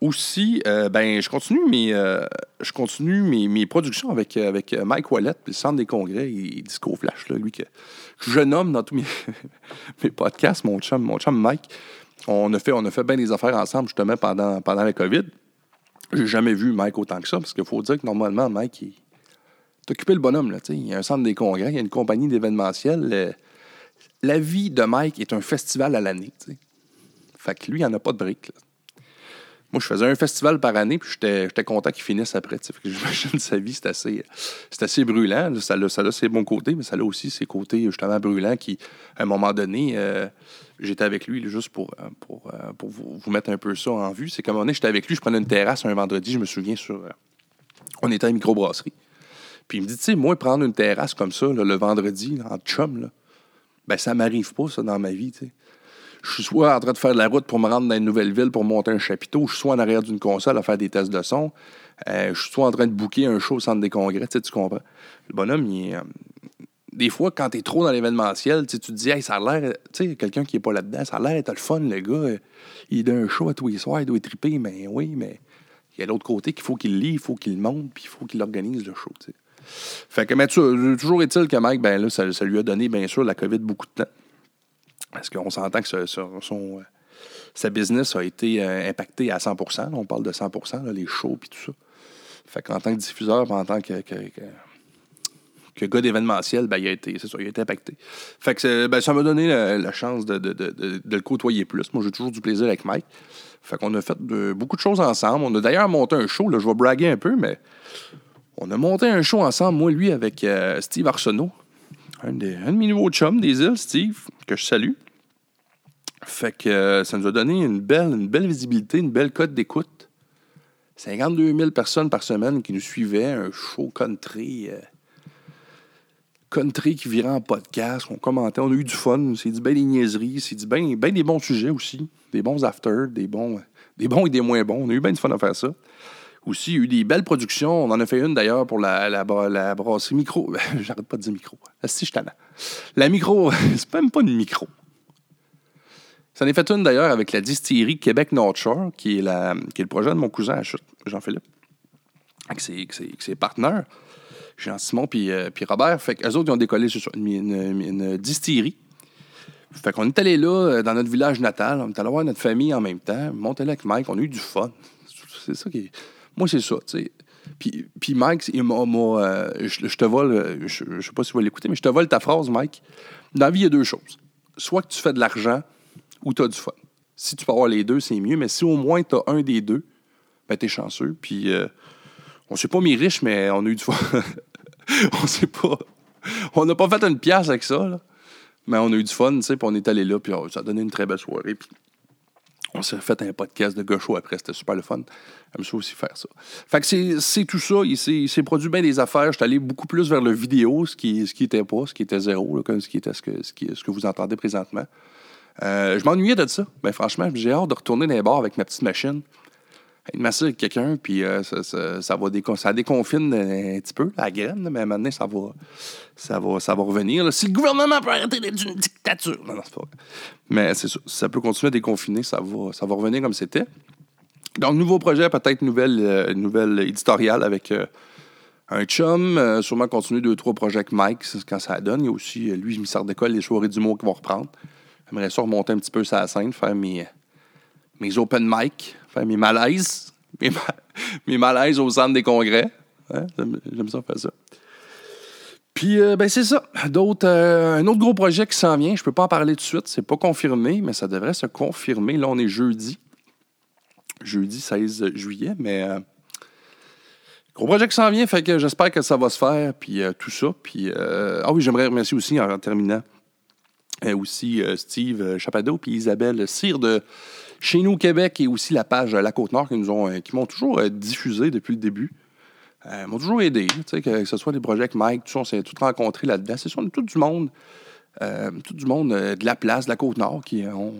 Aussi, euh, ben, je continue mes, euh, je continue mes, mes, productions avec, avec Mike Wallet, le Centre des congrès et Disco Flash, là, lui que je nomme dans tous mes, *laughs* mes podcasts, mon chum, mon chum Mike. On a fait, on a fait bien des affaires ensemble justement pendant, pendant la COVID. J'ai jamais vu Mike autant que ça, parce qu'il faut dire que normalement, Mike, il occupé le bonhomme. Là, il y a un centre des congrès, il y a une compagnie d'événementiel. La vie de Mike est un festival à l'année. Fait que lui, il n'y en a pas de briques. Moi, je faisais un festival par année, puis j'étais content qu'il finisse après. *laughs* J'imagine sa vie, c'est assez, assez brûlant. Ça a, ça a ses bons côtés, mais ça a aussi ses côtés justement brûlants qui, à un moment donné, euh, j'étais avec lui juste pour, euh, pour, euh, vous, mettre un peu ça en vue. C'est comme on est, j'étais avec lui, je prenais une terrasse un vendredi, je me souviens, sur. on était à une microbrasserie. Puis il me dit, tu sais, moi, prendre une terrasse comme ça, le vendredi, en chum, là, ben ça m'arrive pas, ça, dans ma vie, je suis soit en train de faire de la route pour me rendre dans une nouvelle ville pour monter un chapiteau, je suis soit en arrière d'une console à faire des tests de son, euh, je suis soit en train de booker un show au centre des congrès, tu, comprends. Le bonhomme, euh, des fois, quand tu es trop dans l'événementiel, tu te dis, hey, ça a l'air, tu sais, quelqu'un qui est pas là-dedans, ça a l'air d'être le fun, le gars, il est d'un show à tous les soirs, il doit triper, mais oui, mais il y a l'autre côté qu'il faut qu'il lit, il faut qu'il monte, puis il faut qu'il organise le show, tu sais. Fait que, mais toujours est-il que Mike, ben là, ça lui a donné, bien sûr, la COVID beaucoup de temps. Parce qu'on s'entend que son, sa business a été euh, impacté à 100% On parle de 100% les shows et tout ça. Fait qu'en tant que diffuseur, en tant que, gars d'événementiel, ben, il, a été, ça, il a été impacté. Fait que ben, ça m'a donné la, chance de, le côtoyer plus. Moi, j'ai toujours du plaisir avec Mike. Fait qu'on a fait beaucoup de choses ensemble. On a d'ailleurs monté un show, là, je vais braguer un peu, mais on a monté un show ensemble, moi, lui, avec euh, Steve Arsenault, un, un de mes nouveaux chums des îles, Steve, que je salue. Fait que euh, ça nous a donné une belle, une belle visibilité, une belle cote d'écoute. 52 000 personnes par semaine qui nous suivaient, un show country. Euh, country qui virait en podcast, on commentait, on a eu du fun, c'est dit bien des niaiseries, c'est dit bien ben des bons sujets aussi, des bons afters, des bons, des bons et des moins bons. On a eu bien du fun à faire ça. Aussi, il y a eu des belles productions. On en a fait une d'ailleurs pour la, la, la brasserie micro. *laughs* J'arrête pas de dire micro. Si je La micro, *laughs* c'est même pas une micro. Ça en est fait une d'ailleurs avec la distillerie Québec North Shore, qui est, la, qui est le projet de mon cousin Jean-Philippe, avec ses, partenaires, Jean-Simon puis, euh, puis Robert. Fait qu'eux autres, ils ont décollé sur une, distillerie. Fait qu'on est allé là, euh, dans notre village natal. On est allé voir notre famille en même temps. Monté là avec Mike. On a eu du fun. C'est ça qui Moi, c'est ça, tu sais. Puis, puis Mike, il m'a, euh, je, te vole, je, je sais pas si vous l'écouter, mais je te vole ta phrase, Mike. Dans la vie, il y a deux choses. Soit que tu fais de l'argent ou tu as du fun. Si tu peux avoir les deux, c'est mieux, mais si au moins tu as un des deux, ben es chanceux. Puis euh, on s'est pas mis riche, mais on a eu du fun. *laughs* on s'est pas. On n'a pas fait une pièce avec ça, là. Mais on a eu du fun, tu sais, puis on est allé là, puis ça a donné une très belle soirée. Puis on s'est fait un podcast de gaucho après, c'était super le fun. J'aime ça aussi faire ça. Fait que c'est tout ça, il s'est produit bien des affaires. Je suis allé beaucoup plus vers le vidéo, ce qui, ce qui était pas, ce qui était zéro, comme ce qui était ce que vous entendez présentement. Euh, je m'ennuyais de ça. Ben, franchement, j'ai hâte de retourner dans les bars avec ma petite machine. Être massé avec quelqu'un, puis euh, ça, va déconfine un petit peu la graine, mais maintenant, ça va, ça va, revenir. Si le gouvernement peut arrêter d'être une dictature. Non, non, c'est pas. Mais c'est. Si ça peut continuer à déconfiner, ça va, revenir comme c'était. Donc, nouveau projet, peut-être nouvelle, euh, nouvelle éditoriale avec un chum. sûrement continuer deux, trois projets avec Mike, quand ça donne. Il y a aussi, lui, il me d'école, les soirées du mot qui vont reprendre. J'aimerais ça remonter un petit peu sur la scène, faire mes, mes open mic, faire mes malaises, *laughs* mes, malaises au centre des congrès. Hein? J'aime ça faire ça. Puis, euh, ben c'est ça. D'autres, euh, un autre gros projet qui s'en vient, je peux pas en parler tout de suite, c'est pas confirmé, mais ça devrait se confirmer. Là, on est jeudi. Jeudi 16 juillet, mais euh, Gros projet qui s'en vient, fait que j'espère que ça va se faire, puis tout ça. Puis, ah oui, j'aimerais remercier aussi, en, terminant, aussi Steve Chapado puis Isabelle Cyr de chez nous au Québec et aussi la page La Côte-Nord qui nous ont, qui m'ont toujours diffusé depuis le début. Ils m'ont toujours aidé, que, ce soit des projets avec Mike, tout ça, on s'est tous rencontrés là-dedans. C'est tout du monde. tout du monde de la place, de la Côte-Nord, qui on,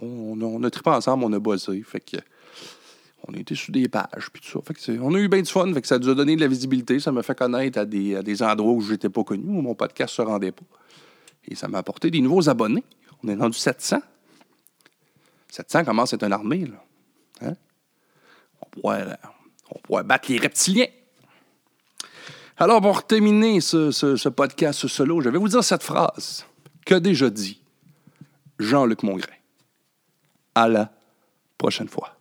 on, on, a trippé ensemble, on a bossé. Fait que on a été sur des pages, puis tout ça. Fait on a eu bien du fun, fait que ça nous a donné de la visibilité, ça m'a fait connaître à des, des endroits où je n'étais pas connu, où mon podcast se rendait pas. Et ça m'a apporté des nouveaux abonnés. On est rendu 700. 700 commence à être une armée, là. Hein? On, pourrait, on pourrait battre les reptiliens. Alors, pour terminer ce, ce, ce podcast ce solo, je vais vous dire cette phrase que déjà dit Jean-Luc Mongrain. À la prochaine fois.